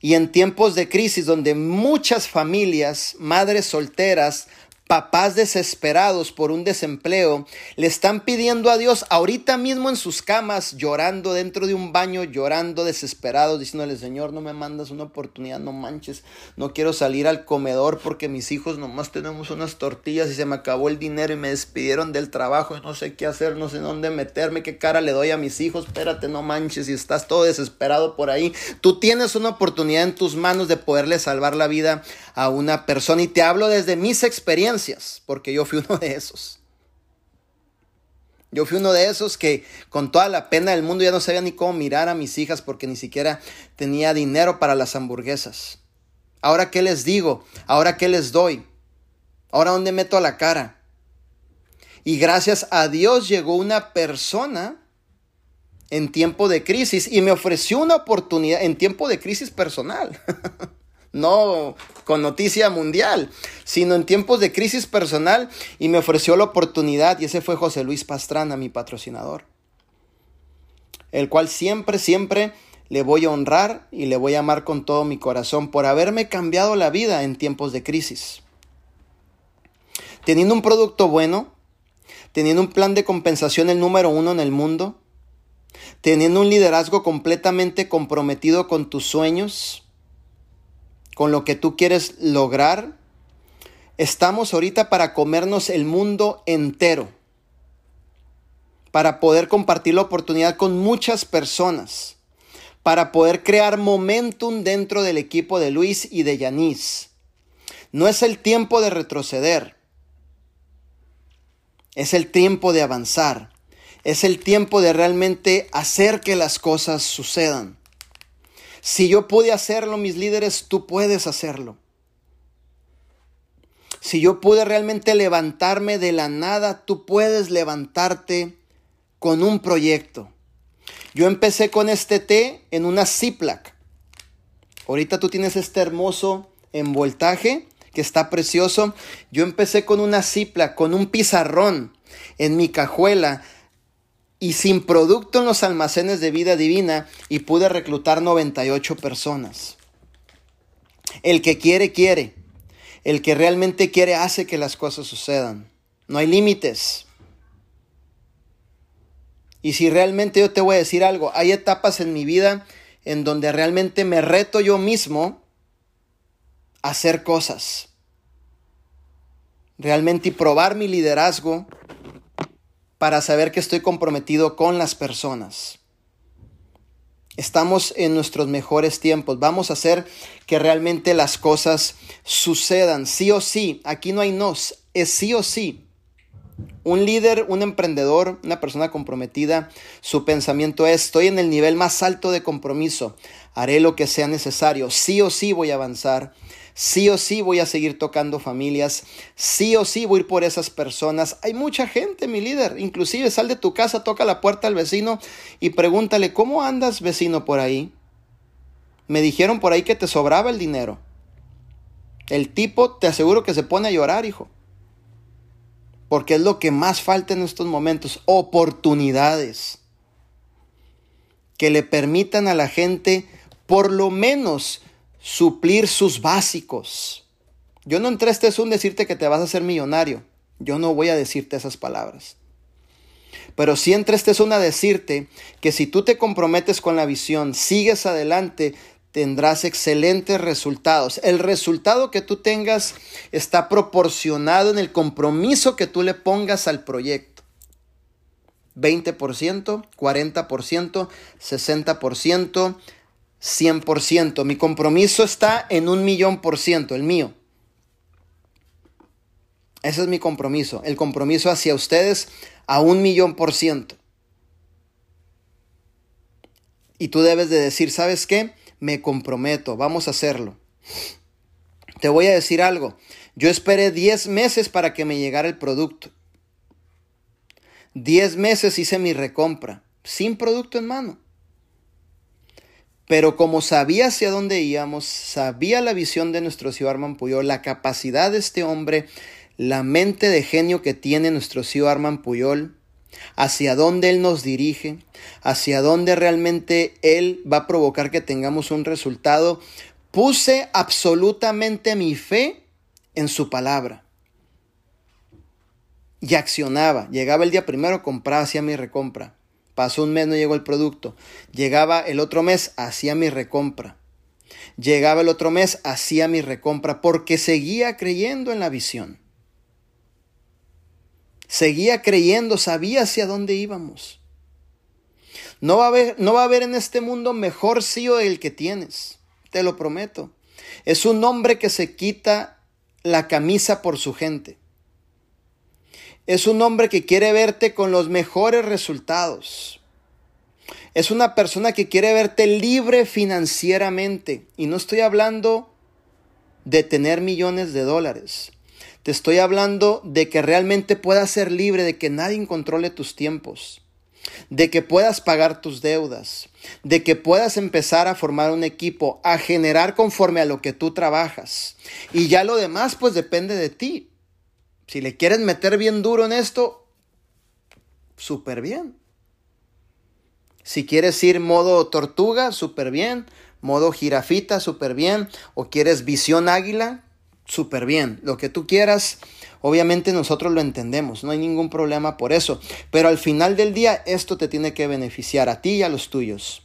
y en tiempos de crisis donde muchas familias, madres solteras, papás desesperados por un desempleo le están pidiendo a Dios ahorita mismo en sus camas, llorando dentro de un baño, llorando desesperados, diciéndole, Señor, no me mandas una oportunidad, no manches, no quiero salir al comedor porque mis hijos nomás tenemos unas tortillas y se me acabó el dinero y me despidieron del trabajo y no sé qué hacer, no sé dónde meterme, qué cara le doy a mis hijos, espérate, no manches, y estás todo desesperado por ahí, tú tienes una oportunidad en tus manos de poderle salvar la vida a una persona y te hablo desde mis experiencias porque yo fui uno de esos. Yo fui uno de esos que con toda la pena del mundo ya no sabía ni cómo mirar a mis hijas porque ni siquiera tenía dinero para las hamburguesas. Ahora qué les digo, ahora qué les doy, ahora dónde meto la cara. Y gracias a Dios llegó una persona en tiempo de crisis y me ofreció una oportunidad en tiempo de crisis personal. no con noticia mundial, sino en tiempos de crisis personal y me ofreció la oportunidad y ese fue José Luis Pastrana, mi patrocinador, el cual siempre, siempre le voy a honrar y le voy a amar con todo mi corazón por haberme cambiado la vida en tiempos de crisis. Teniendo un producto bueno, teniendo un plan de compensación el número uno en el mundo, teniendo un liderazgo completamente comprometido con tus sueños, con lo que tú quieres lograr, estamos ahorita para comernos el mundo entero, para poder compartir la oportunidad con muchas personas, para poder crear momentum dentro del equipo de Luis y de Yanis. No es el tiempo de retroceder, es el tiempo de avanzar, es el tiempo de realmente hacer que las cosas sucedan. Si yo pude hacerlo, mis líderes, tú puedes hacerlo. Si yo pude realmente levantarme de la nada, tú puedes levantarte con un proyecto. Yo empecé con este té en una Ziploc. Ahorita tú tienes este hermoso envoltaje que está precioso. Yo empecé con una Ziploc, con un pizarrón en mi cajuela y sin producto en los almacenes de vida divina y pude reclutar 98 personas. El que quiere, quiere. El que realmente quiere hace que las cosas sucedan. No hay límites. Y si realmente yo te voy a decir algo, hay etapas en mi vida en donde realmente me reto yo mismo a hacer cosas. Realmente y probar mi liderazgo para saber que estoy comprometido con las personas. Estamos en nuestros mejores tiempos. Vamos a hacer que realmente las cosas sucedan, sí o sí. Aquí no hay nos, es sí o sí. Un líder, un emprendedor, una persona comprometida, su pensamiento es, estoy en el nivel más alto de compromiso, haré lo que sea necesario, sí o sí voy a avanzar, sí o sí voy a seguir tocando familias, sí o sí voy a ir por esas personas. Hay mucha gente, mi líder, inclusive sal de tu casa, toca la puerta al vecino y pregúntale, ¿cómo andas vecino por ahí? Me dijeron por ahí que te sobraba el dinero. El tipo, te aseguro que se pone a llorar, hijo. Porque es lo que más falta en estos momentos, oportunidades que le permitan a la gente por lo menos suplir sus básicos. Yo no entré a este Zoom decirte que te vas a hacer millonario. Yo no voy a decirte esas palabras. Pero sí entré a este Zoom a decirte que si tú te comprometes con la visión, sigues adelante, tendrás excelentes resultados. El resultado que tú tengas está proporcionado en el compromiso que tú le pongas al proyecto. 20%, 40%, 60%, 100%. Mi compromiso está en un millón por ciento, el mío. Ese es mi compromiso. El compromiso hacia ustedes a un millón por ciento. Y tú debes de decir, ¿sabes qué? Me comprometo, vamos a hacerlo. Te voy a decir algo. Yo esperé 10 meses para que me llegara el producto. 10 meses hice mi recompra, sin producto en mano. Pero como sabía hacia dónde íbamos, sabía la visión de nuestro Ciudad Arman Puyol, la capacidad de este hombre, la mente de genio que tiene nuestro Ciudad Arman Puyol, hacia dónde Él nos dirige, hacia dónde realmente Él va a provocar que tengamos un resultado, puse absolutamente mi fe en su palabra. y accionaba. Llegaba el día primero, compraba, hacía mi recompra. Pasó un mes, no llegó el producto. Llegaba el otro mes, hacía mi recompra. Llegaba el otro mes, hacía mi recompra porque seguía creyendo en la visión. Seguía creyendo, sabía hacia dónde íbamos. No va a haber, no va a en este mundo mejor CEO del que tienes, te lo prometo. Es un hombre que se quita la camisa por su gente. Es un hombre que quiere verte con los mejores resultados. Es una persona que quiere verte libre financieramente. Y no estoy hablando de tener millones de dólares. Te estoy hablando de que realmente puedas ser libre, de que nadie controle tus tiempos, de que puedas pagar tus deudas, de que puedas empezar a formar un equipo, a generar conforme a lo que tú trabajas. Y ya lo demás pues depende de ti. Si le quieres meter bien duro en esto, súper bien. Si quieres ir modo tortuga, súper bien. Modo jirafita, súper bien. O quieres visión águila, súper bien. Lo que tú quieras, obviamente nosotros lo entendemos. No hay ningún problema por eso. Pero al final del día, esto te tiene que beneficiar a ti y a los tuyos.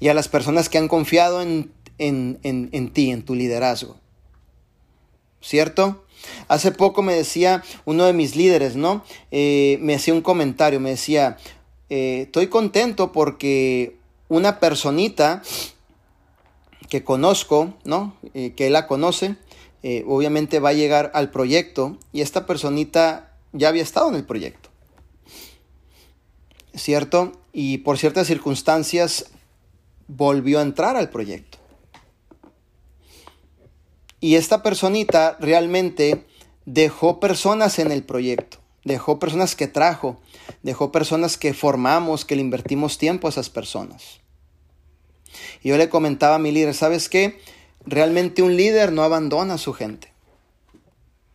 Y a las personas que han confiado en, en ti, en tu liderazgo. ¿Cierto? Hace poco me decía uno de mis líderes, ¿no? Eh, me hacía un comentario, me decía, eh, estoy contento porque una personita que conozco, ¿no? Eh, que la conoce, obviamente va a llegar al proyecto y esta personita ya había estado en el proyecto. ¿Cierto? Y por ciertas circunstancias volvió a entrar al proyecto. Y esta personita realmente dejó personas en el proyecto, dejó personas que trajo, dejó personas que formamos, que le invertimos tiempo a esas personas. Y yo le comentaba a mi líder, ¿sabes qué? Realmente un líder no abandona a su gente.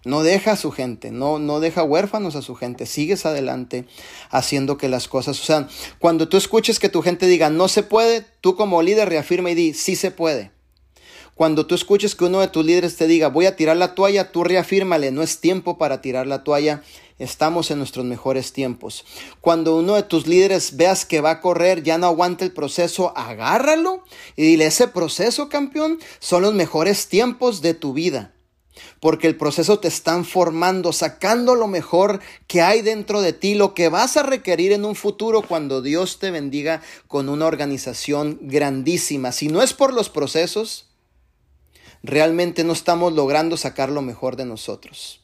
No deja a su gente, no, no deja huérfanos a su gente, sigues adelante haciendo que las cosas sucedan. Cuando tú escuches que tu gente diga no se puede, tú como líder reafirma y di sí se puede. Cuando tú escuches que uno de tus líderes te diga, voy a tirar la toalla, tú reafírmale, no es tiempo para tirar la toalla, estamos en nuestros mejores tiempos. Cuando uno de tus líderes veas que va a correr, ya no aguanta el proceso, agárralo y dile, ese proceso, campeón, son los mejores tiempos de tu vida. Porque el proceso te están formando, sacando lo mejor que hay dentro de ti, lo que vas a requerir en un futuro cuando Dios te bendiga con una organización grandísima. Si no es por los procesos, realmente no estamos logrando sacar lo mejor de nosotros.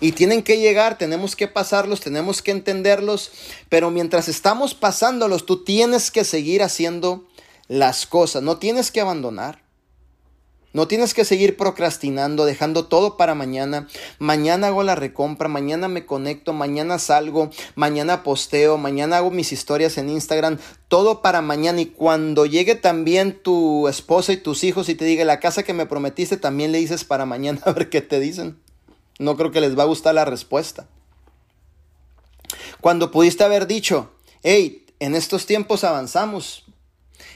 Y tienen que llegar, tenemos que pasarlos, tenemos que entenderlos, pero mientras estamos pasándolos, tú tienes que seguir haciendo las cosas, no tienes que abandonar. No tienes que seguir procrastinando, dejando todo para mañana. Mañana hago la recompra, mañana me conecto, mañana salgo, mañana posteo, mañana hago mis historias en Instagram, todo para mañana. Y cuando llegue también tu esposa y tus hijos y te diga la casa que me prometiste, también le dices para mañana a ver qué te dicen. No creo que les va a gustar la respuesta. Cuando pudiste haber dicho, hey, en estos tiempos avanzamos,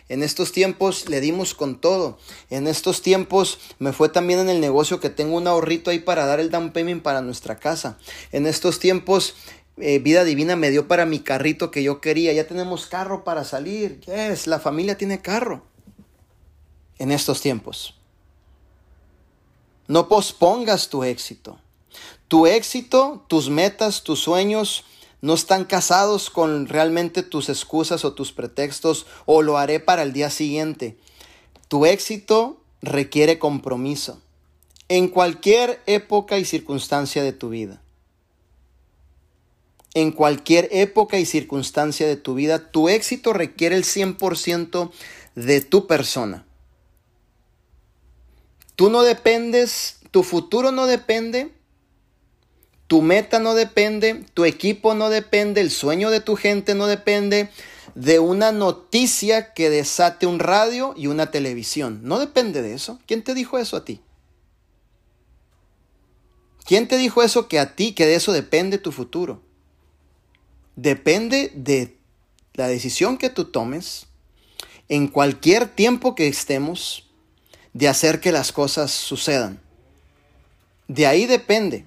en estos tiempos le dimos con todo. En estos tiempos me fue también en el negocio que tengo un ahorrito ahí para dar el down payment para nuestra casa. En estos tiempos eh, Vida Divina me dio para mi carrito que yo quería. Ya tenemos carro para salir. Yes, la familia tiene carro. En estos tiempos. No pospongas tu éxito. Tu éxito, tus metas, tus sueños no están casados con realmente tus excusas o tus pretextos o lo haré para el día siguiente. Tu éxito requiere compromiso en cualquier época y circunstancia de tu vida. En cualquier época y circunstancia de tu vida, tu éxito requiere el 100% de tu persona. Tú no dependes, tu futuro no depende tu meta no depende, tu equipo no depende, el sueño de tu gente no depende de una noticia que desate un radio y una televisión. No depende de eso. ¿Quién te dijo eso a ti? ¿Quién te dijo eso que a ti, que de eso depende tu futuro? Depende de la decisión que tú tomes en cualquier tiempo que estemos de hacer que las cosas sucedan. De ahí depende.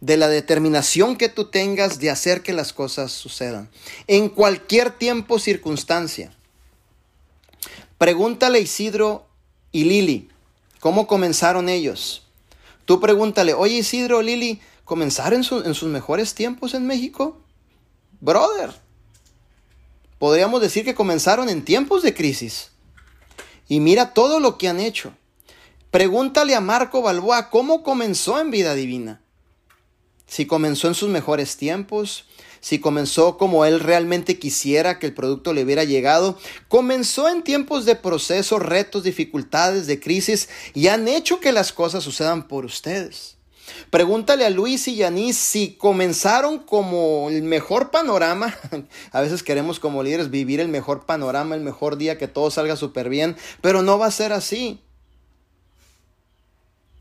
De la determinación que tú tengas de hacer que las cosas sucedan. En cualquier tiempo, circunstancia. Pregúntale a Isidro y Lili, ¿cómo comenzaron ellos? Tú pregúntale, oye Isidro, Lili, ¿comenzaron en, en sus mejores tiempos en México? Brother, podríamos decir que comenzaron en tiempos de crisis. Y mira todo lo que han hecho. Pregúntale a Marco Balboa cómo comenzó en vida divina si comenzó en sus mejores tiempos, si comenzó como él realmente quisiera que el producto le hubiera llegado, comenzó en tiempos de procesos, retos, dificultades, de crisis y han hecho que las cosas sucedan por ustedes. Pregúntale a Luis y Yanis si comenzaron como el mejor panorama. A veces queremos como líderes vivir el mejor panorama, el mejor día, que todo salga súper bien, pero no va a ser así.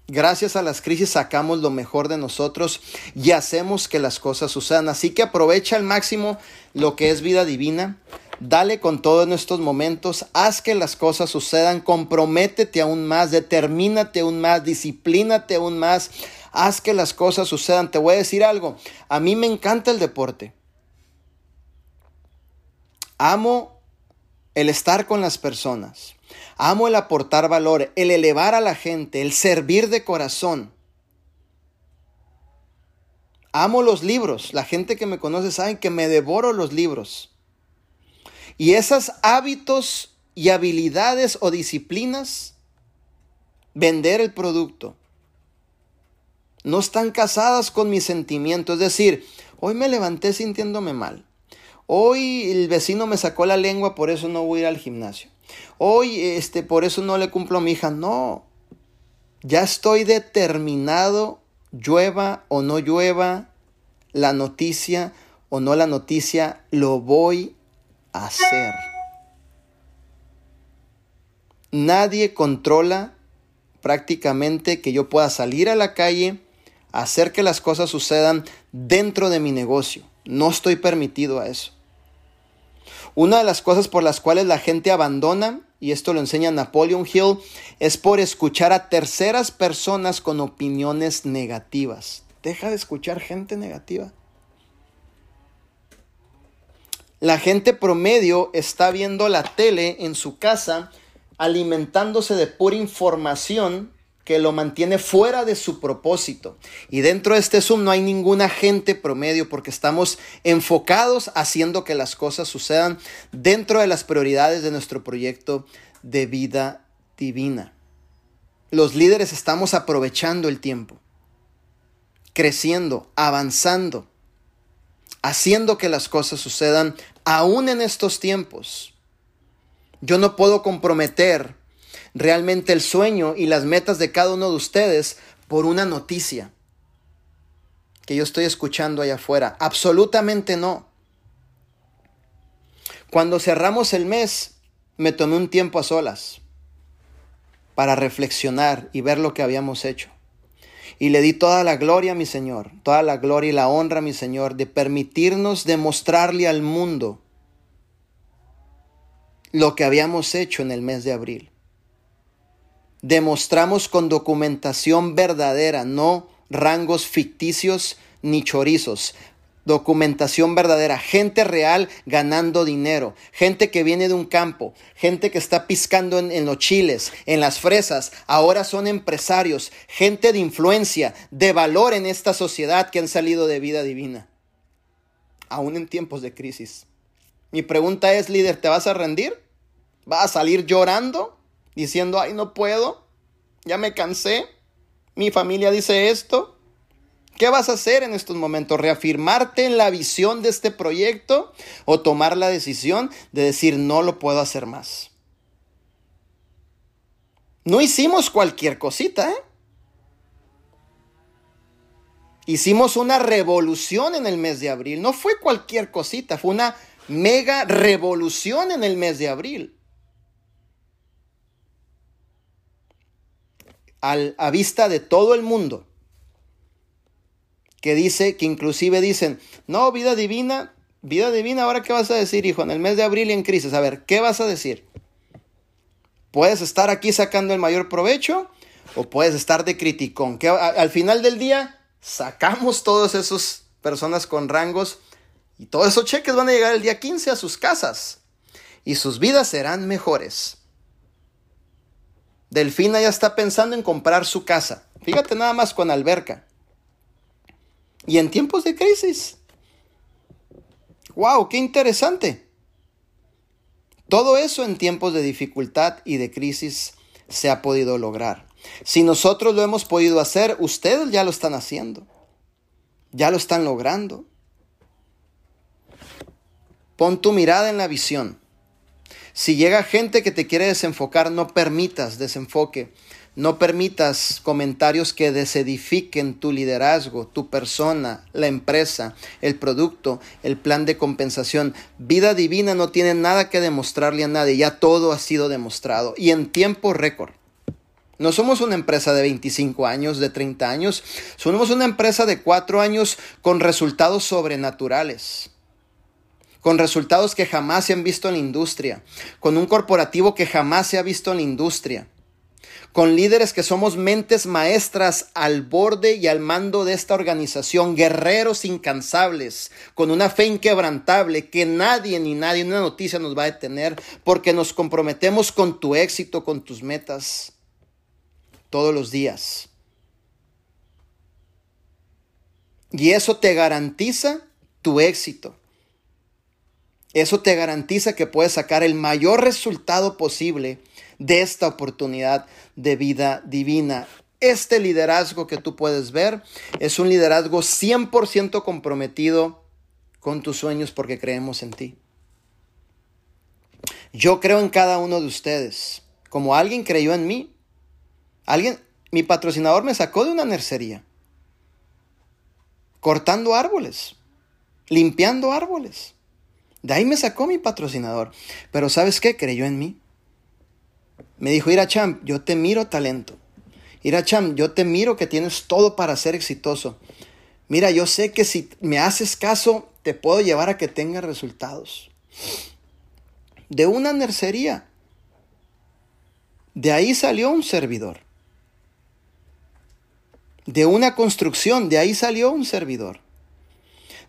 Gracias a las crisis sacamos lo mejor de nosotros y hacemos que las cosas sucedan. Así que aprovecha al máximo lo que es vida divina. Dale con todo en estos momentos. Haz que las cosas sucedan. Comprométete aún más. Determínate aún más. Disciplínate aún más. Haz que las cosas sucedan. Te voy a decir algo. A mí me encanta el deporte. Amo el estar con las personas. Amo el aportar valor, el elevar a la gente, el servir de corazón. Amo los libros. La gente que me conoce sabe que me devoro los libros. Y esos hábitos y habilidades o disciplinas, vender el producto, no están casadas con mi sentimiento. Es decir, hoy me levanté sintiéndome mal. Hoy el vecino me sacó la lengua, por eso no voy a ir al gimnasio. Hoy, este, por eso no le cumplo a mi hija. No. Ya estoy determinado, llueva o no llueva, la noticia o no la noticia, lo voy a hacer. Nadie controla prácticamente que yo pueda salir a la calle, hacer que las cosas sucedan dentro de mi negocio. No estoy permitido a eso. Una de las cosas por las cuales la gente abandona, y esto lo enseña Napoleon Hill, es por escuchar a terceras personas con opiniones negativas. Deja de escuchar gente negativa. La gente promedio está viendo la tele en su casa alimentándose de pura información que lo mantiene fuera de su propósito. Y dentro de este Zoom no hay ninguna gente promedio porque estamos enfocados haciendo que las cosas sucedan dentro de las prioridades de nuestro proyecto de vida divina. Los líderes estamos aprovechando el tiempo, creciendo, avanzando, haciendo que las cosas sucedan aún en estos tiempos. Yo no puedo comprometer realmente el sueño y las metas de cada uno de ustedes por una noticia que yo estoy escuchando allá afuera. Absolutamente no. Cuando cerramos el mes, me tomé un tiempo a solas para reflexionar y ver lo que habíamos hecho. Y le di toda la gloria a mi Señor, toda la gloria y la honra a mi Señor de permitirnos demostrarle al mundo lo que habíamos hecho en el mes de abril demostramos con documentación verdadera, no rangos ficticios ni chorizos. Documentación verdadera, gente real ganando dinero, gente que viene de un campo, gente que está piscando en, los chiles, en las fresas, ahora son empresarios, gente de influencia, de valor en esta sociedad que han salido de vida divina, aún en tiempos de crisis. Mi pregunta es, líder, ¿te vas a rendir? ¿Vas a salir llorando? Diciendo, ay, no puedo, ya me cansé, mi familia dice esto. ¿Qué vas a hacer en estos momentos? ¿Reafirmarte en la visión de este proyecto o tomar la decisión de decir no lo puedo hacer más? No hicimos cualquier cosita, ¿eh? Hicimos una revolución en el mes de abril. No fue cualquier cosita, fue una mega revolución en el mes de abril. A vista de todo el mundo, que dice, que inclusive dicen, no, vida divina, vida divina, ahora qué vas a decir, hijo, en el mes de abril y en crisis, a ver, ¿qué vas a decir? Puedes estar aquí sacando el mayor provecho o puedes estar de criticón, que al final del día sacamos todas esas personas con rangos y todos esos cheques van a llegar el día 15 a sus casas y sus vidas serán mejores. Delfina ya está pensando en comprar su casa. Fíjate nada más con alberca. Y en tiempos de crisis. ¡Wow! ¡Qué interesante! Todo eso en tiempos de dificultad y de crisis se ha podido lograr. Si nosotros lo hemos podido hacer, ustedes ya lo están haciendo. Ya lo están logrando. Pon tu mirada en la visión. Si llega gente que te quiere desenfocar, no permitas desenfoque. No permitas comentarios que desedifiquen tu liderazgo, tu persona, la empresa, el producto, el plan de compensación. Vida divina no tiene nada que demostrarle a nadie, ya todo ha sido demostrado y en tiempo récord. No somos una empresa de 25 años, de 30 años, somos una empresa de 4 años con resultados sobrenaturales con resultados que jamás se han visto en la industria, con un corporativo que jamás se ha visto en la industria, con líderes que somos mentes maestras al borde y al mando de esta organización, guerreros incansables, con una fe inquebrantable que nadie ni nadie, una noticia nos va a detener, porque nos comprometemos con tu éxito, con tus metas, todos los días. Y eso te garantiza tu éxito. Eso te garantiza que puedes sacar el mayor resultado posible de esta oportunidad de vida divina. Este liderazgo que tú puedes ver es un liderazgo 100% comprometido con tus sueños porque creemos en ti. Yo creo en cada uno de ustedes, como alguien creyó en mí. Alguien, mi patrocinador me sacó de una nercería, cortando árboles, limpiando árboles. De ahí me sacó mi patrocinador. Pero ¿sabes qué? Creyó en mí. Me dijo, Iracham, yo te miro talento. Iracham, yo te miro que tienes todo para ser exitoso. Mira, yo sé que si me haces caso, te puedo llevar a que tengas resultados. De una nercería. De ahí salió un servidor. De una construcción, de ahí salió un servidor.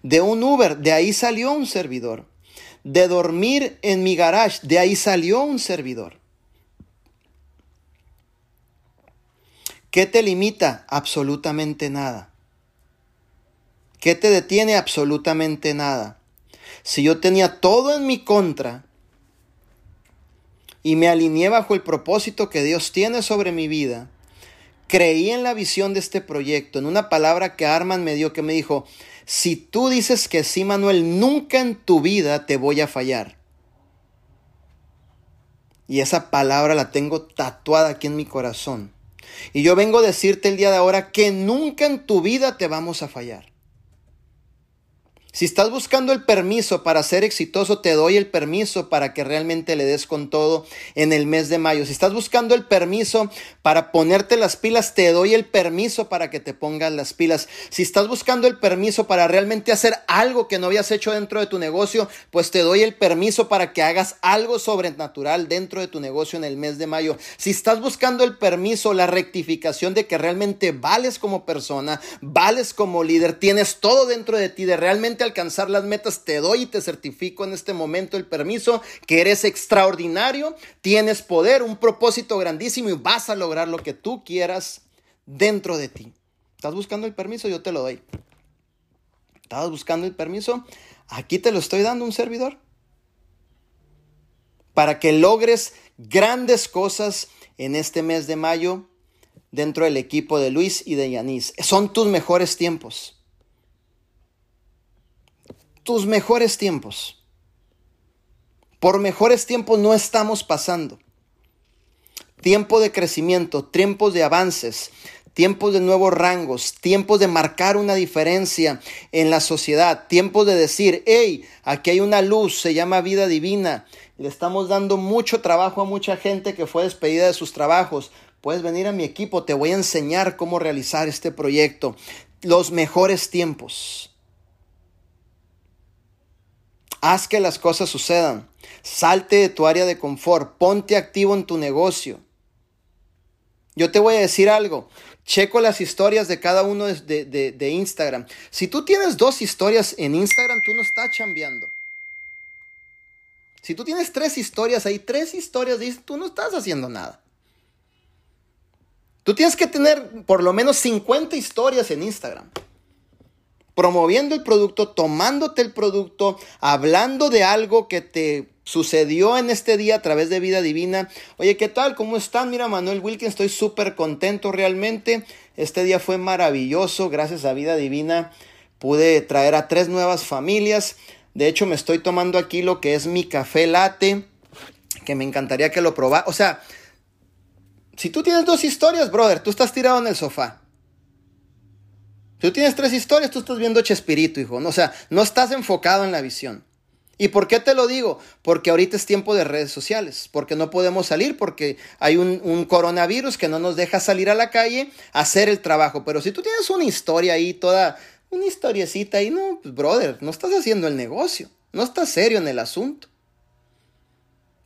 De un Uber, de ahí salió un servidor. De dormir en mi garage, de ahí salió un servidor. ¿Qué te limita? Absolutamente nada. ¿Qué te detiene? Absolutamente nada. Si yo tenía todo en mi contra y me alineé bajo el propósito que Dios tiene sobre mi vida, creí en la visión de este proyecto, en una palabra que Arman me dio que me dijo, si tú dices que sí, Manuel, nunca en tu vida te voy a fallar. Y esa palabra la tengo tatuada aquí en mi corazón. Y yo vengo a decirte el día de ahora que nunca en tu vida te vamos a fallar. Si estás buscando el permiso para ser exitoso, te doy el permiso para que realmente le des con todo en el mes de mayo. Si estás buscando el permiso para ponerte las pilas, te doy el permiso para que te pongas las pilas. Si estás buscando el permiso para realmente hacer algo que no habías hecho dentro de tu negocio, pues te doy el permiso para que hagas algo sobrenatural dentro de tu negocio en el mes de mayo. Si estás buscando el permiso, la rectificación de que realmente vales como persona, vales como líder, tienes todo dentro de ti de realmente alcanzar las metas, te doy y te certifico en este momento el permiso que eres extraordinario, tienes poder, un propósito grandísimo y vas a lograr lo que tú quieras dentro de ti. ¿Estás buscando el permiso? Yo te lo doy. ¿Estabas buscando el permiso? Aquí te lo estoy dando un servidor. Para que logres grandes cosas en este mes de mayo dentro del equipo de Luis y de Yanis. Son tus mejores tiempos tus mejores tiempos. Por mejores tiempos no estamos pasando. Tiempo de crecimiento, tiempos de avances, tiempos de nuevos rangos, tiempos de marcar una diferencia en la sociedad, tiempos de decir, hey, aquí hay una luz, se llama vida divina. Le estamos dando mucho trabajo a mucha gente que fue despedida de sus trabajos. Puedes venir a mi equipo, te voy a enseñar cómo realizar este proyecto. Los mejores tiempos. Haz que las cosas sucedan. Salte de tu área de confort. Ponte activo en tu negocio. Yo te voy a decir algo. Checo las historias de cada uno de, de, Instagram. Si tú tienes dos historias en Instagram, tú no estás chambeando. Si tú tienes tres historias ahí, tres historias, tú no estás haciendo nada. Tú tienes que tener por lo menos 50 historias en Instagram. Promoviendo el producto, tomándote el producto, hablando de algo que te sucedió en este día a través de Vida Divina. Oye, ¿qué tal? ¿Cómo están? Mira, Manuel Wilkins, estoy súper contento realmente. Este día fue maravilloso, gracias a Vida Divina. Pude traer a tres nuevas familias. De hecho, me estoy tomando aquí lo que es mi café latte, que me encantaría que lo probara. O sea, si tú tienes dos historias, brother, tú estás tirado en el sofá. Tú tienes tres historias, tú estás viendo Chespirito, hijo. O sea, no estás enfocado en la visión. ¿Y por qué te lo digo? Porque ahorita es tiempo de redes sociales, porque no podemos salir, porque hay un, coronavirus que no nos deja salir a la calle a hacer el trabajo. Pero si tú tienes una historia ahí, toda, una historiecita ahí, no, pues brother, no estás haciendo el negocio, no estás serio en el asunto.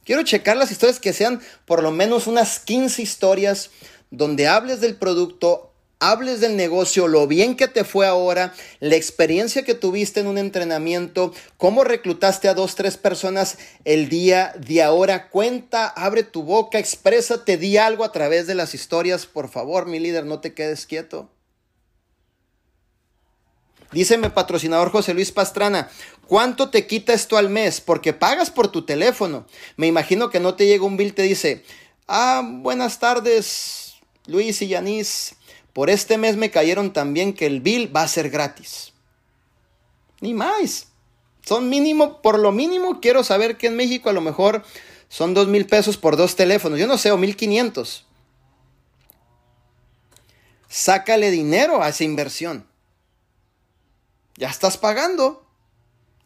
Quiero checar las historias que sean por lo menos unas 15 historias donde hables del producto, hables del negocio, lo bien que te fue ahora, la experiencia que tuviste en un entrenamiento, cómo reclutaste a dos, tres personas el día de ahora. Cuenta, abre tu boca, exprésate, di algo a través de las historias. Por favor, mi líder, no te quedes quieto. Díceme, patrocinador José Luis Pastrana, ¿cuánto te quita esto al mes? Porque pagas por tu teléfono. Me imagino que no te llega un bill, te dice, ah, buenas tardes, Luis y Yanis. Por este mes me cayeron también que el bill va a ser gratis. Ni más. Son mínimo, por lo mínimo quiero saber que en México a lo mejor son dos mil pesos por dos teléfonos. Yo no sé, o mil quinientos. Sácale dinero a esa inversión. Ya estás pagando.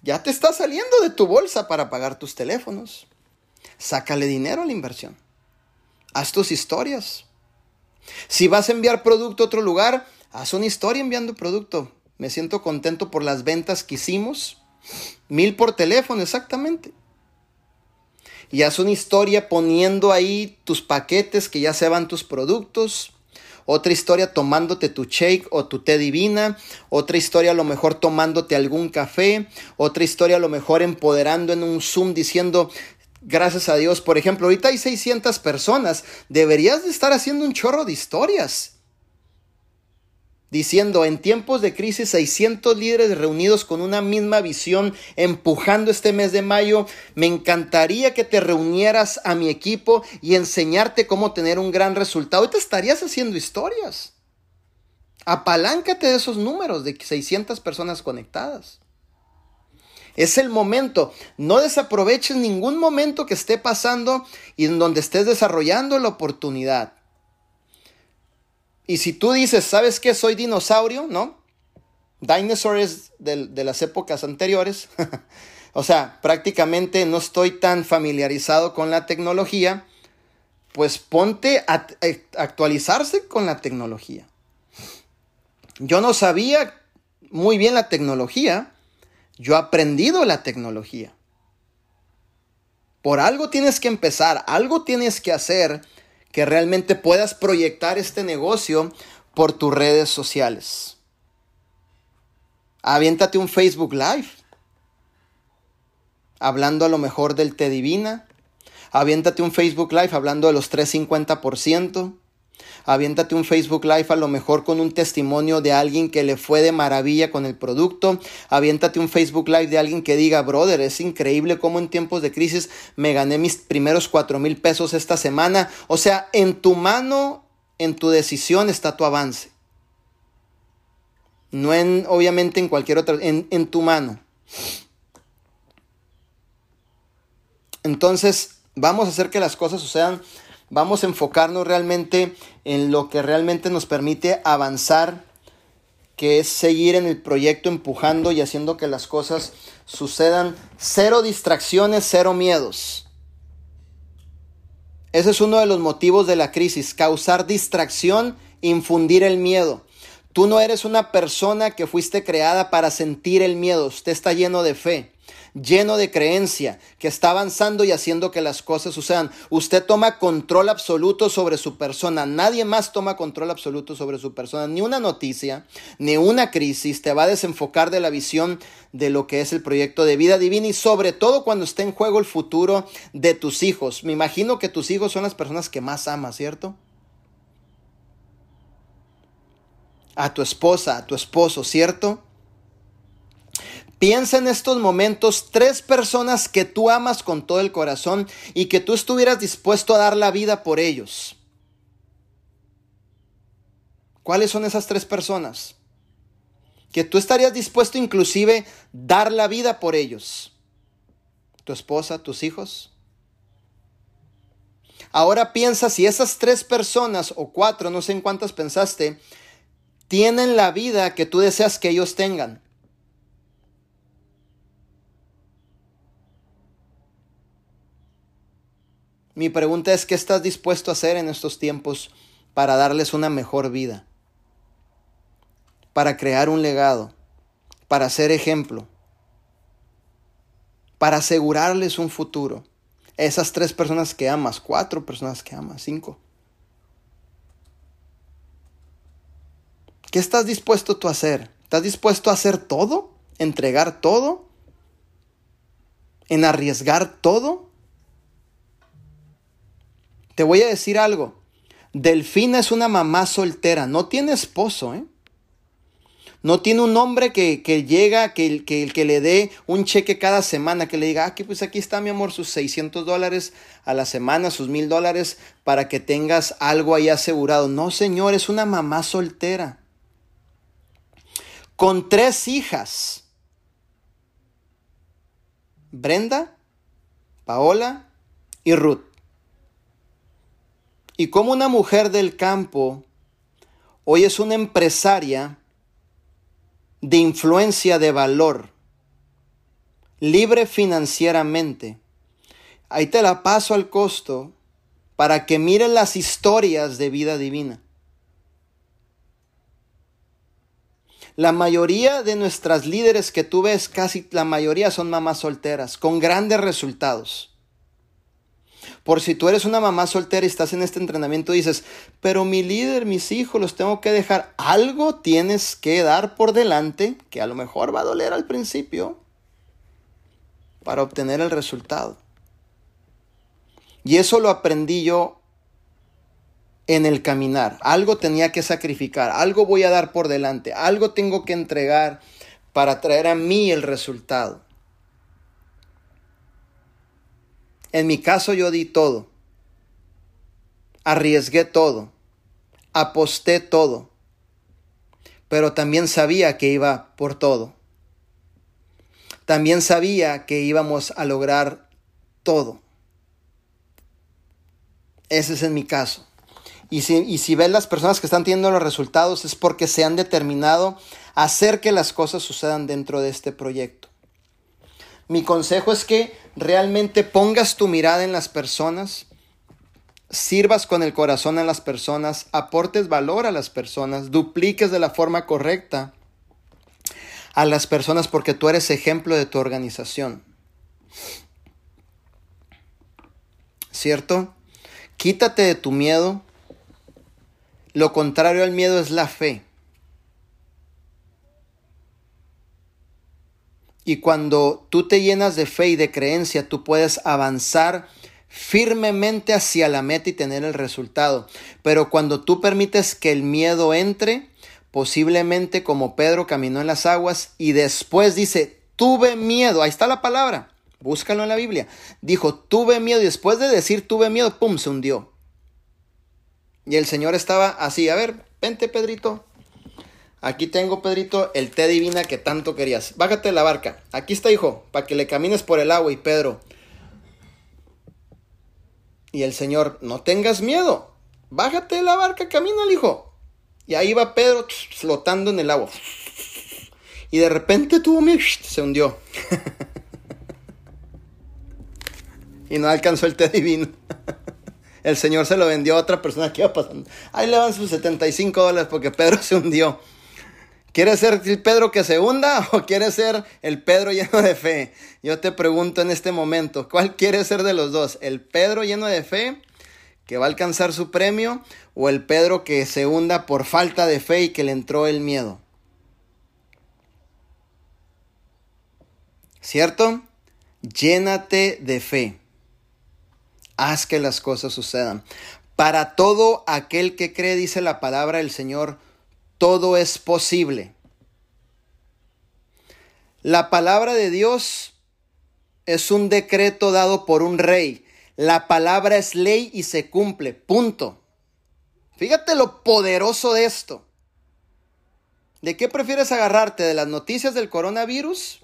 Ya te está saliendo de tu bolsa para pagar tus teléfonos. Sácale dinero a la inversión. Haz tus historias. Si vas a enviar producto a otro lugar, haz una historia enviando producto. Me siento contento por las ventas que hicimos. Mil por teléfono, exactamente. Y haz una historia poniendo ahí tus paquetes que ya se van tus productos. Otra historia tomándote tu shake o tu té divina. Otra historia a lo mejor tomándote algún café. Otra historia a lo mejor empoderando en un Zoom diciendo, Gracias a Dios. Por ejemplo, ahorita hay 600 personas. Deberías de estar haciendo un chorro de historias. Diciendo, en tiempos de crisis, 600 líderes reunidos con una misma visión, empujando este mes de mayo. Me encantaría que te reunieras a mi equipo y enseñarte cómo tener un gran resultado. Ahorita estarías haciendo historias. Apaláncate de esos números de 600 personas conectadas. Es el momento. No desaproveches ningún momento que esté pasando y en donde estés desarrollando la oportunidad. Y si tú dices, ¿sabes qué? Soy dinosaurio, ¿no? Dinosaur es de, las épocas anteriores. o sea, prácticamente no estoy tan familiarizado con la tecnología. Pues ponte a actualizarse con la tecnología. Yo no sabía muy bien la tecnología yo he aprendido la tecnología. Por algo tienes que empezar, algo tienes que hacer que realmente puedas proyectar este negocio por tus redes sociales. Aviéntate un Facebook Live. Hablando a lo mejor del Te Divina. Aviéntate un Facebook Live hablando de los 350% aviéntate un Facebook Live a lo mejor con un testimonio de alguien que le fue de maravilla con el producto, aviéntate un Facebook Live de alguien que diga, brother, es increíble cómo en tiempos de crisis me gané mis primeros cuatro mil pesos esta semana. O sea, en tu mano, en tu decisión está tu avance. No en, obviamente, en cualquier otra, en, en tu mano. Entonces, vamos a hacer que las cosas sucedan vamos a enfocarnos realmente en lo que realmente nos permite avanzar, que es seguir en el proyecto empujando y haciendo que las cosas sucedan. Cero distracciones, cero miedos. Ese es uno de los motivos de la crisis, causar distracción, infundir el miedo. Tú no eres una persona que fuiste creada para sentir el miedo, usted está lleno de fe. Lleno de creencia, que está avanzando y haciendo que las cosas sucedan. Usted toma control absoluto sobre su persona. Nadie más toma control absoluto sobre su persona. Ni una noticia, ni una crisis te va a desenfocar de la visión de lo que es el proyecto de vida divina y sobre todo cuando esté en juego el futuro de tus hijos. Me imagino que tus hijos son las personas que más amas, ¿cierto? A tu esposa, a tu esposo, ¿cierto? Piensa en estos momentos tres personas que tú amas con todo el corazón y que tú estuvieras dispuesto a dar la vida por ellos. ¿Cuáles son esas tres personas? Que tú estarías dispuesto inclusive dar la vida por ellos. Tu esposa, tus hijos. Ahora piensa si esas tres personas o cuatro, no sé en cuántas pensaste, tienen la vida que tú deseas que ellos tengan. Mi pregunta es, ¿qué estás dispuesto a hacer en estos tiempos para darles una mejor vida? Para crear un legado, para ser ejemplo, para asegurarles un futuro. Esas tres personas que amas, cuatro personas que amas, cinco. ¿Qué estás dispuesto tú a hacer? ¿Estás dispuesto a hacer todo? ¿Entregar todo? ¿En arriesgar todo? Te voy a decir algo. Delfina es una mamá soltera, no tiene esposo, ¿eh? No tiene un hombre que, llega, que, que, que, le dé un cheque cada semana, que le diga, aquí, pues aquí está mi amor, sus 600 dólares a la semana, sus mil dólares, para que tengas algo ahí asegurado. No, señor, es una mamá soltera. Con tres hijas. Brenda, Paola y Ruth. Y como una mujer del campo hoy es una empresaria de influencia de valor, libre financieramente. Ahí te la paso al costo para que mires las historias de vida divina. La mayoría de nuestras líderes que tú ves, casi la mayoría son mamás solteras, con grandes resultados. Por si tú eres una mamá soltera y estás en este entrenamiento, dices, pero mi líder, mis hijos, los tengo que dejar. Algo tienes que dar por delante, que a lo mejor va a doler al principio, para obtener el resultado. Y eso lo aprendí yo en el caminar. Algo tenía que sacrificar, algo voy a dar por delante, algo tengo que entregar para traer a mí el resultado. En mi caso yo di todo. Arriesgué todo. Aposté todo. Pero también sabía que iba por todo. También sabía que íbamos a lograr todo. Ese es en mi caso. Y si, y si ves las personas que están teniendo los resultados es porque se han determinado a hacer que las cosas sucedan dentro de este proyecto. Mi consejo es que realmente pongas tu mirada en las personas, sirvas con el corazón a las personas, aportes valor a las personas, dupliques de la forma correcta a las personas porque tú eres ejemplo de tu organización. ¿Cierto? Quítate de tu miedo. Lo contrario al miedo es la fe. Y cuando tú te llenas de fe y de creencia, tú puedes avanzar firmemente hacia la meta y tener el resultado. Pero cuando tú permites que el miedo entre, posiblemente como Pedro caminó en las aguas y después dice, tuve miedo, ahí está la palabra, búscalo en la Biblia. Dijo, tuve miedo y después de decir tuve miedo, ¡pum!, se hundió. Y el Señor estaba así, a ver, vente Pedrito, Aquí tengo, Pedrito, el té divina que tanto querías. Bájate de la barca. Aquí está, hijo, para que le camines por el agua. Y Pedro. Y el Señor, no tengas miedo. Bájate de la barca, camina, hijo. Y ahí va Pedro flotando en el agua. Y de repente tuvo miedo, se hundió. y no alcanzó el té divino. el Señor se lo vendió a otra persona que iba pasando. Ahí le van sus 75 dólares porque Pedro se hundió. ¿Quieres ser el Pedro que se hunda o quieres ser el Pedro lleno de fe? Yo te pregunto en este momento, ¿cuál quieres ser de los dos? ¿El Pedro lleno de fe que va a alcanzar su premio o el Pedro que se hunda por falta de fe y que le entró el miedo? ¿Cierto? Llénate de fe. Haz que las cosas sucedan. Para todo aquel que cree, dice la palabra del Señor, todo es posible. La palabra de Dios es un decreto dado por un rey. La palabra es ley y se cumple. Punto. Fíjate lo poderoso de esto. ¿De qué prefieres agarrarte? ¿De las noticias del coronavirus?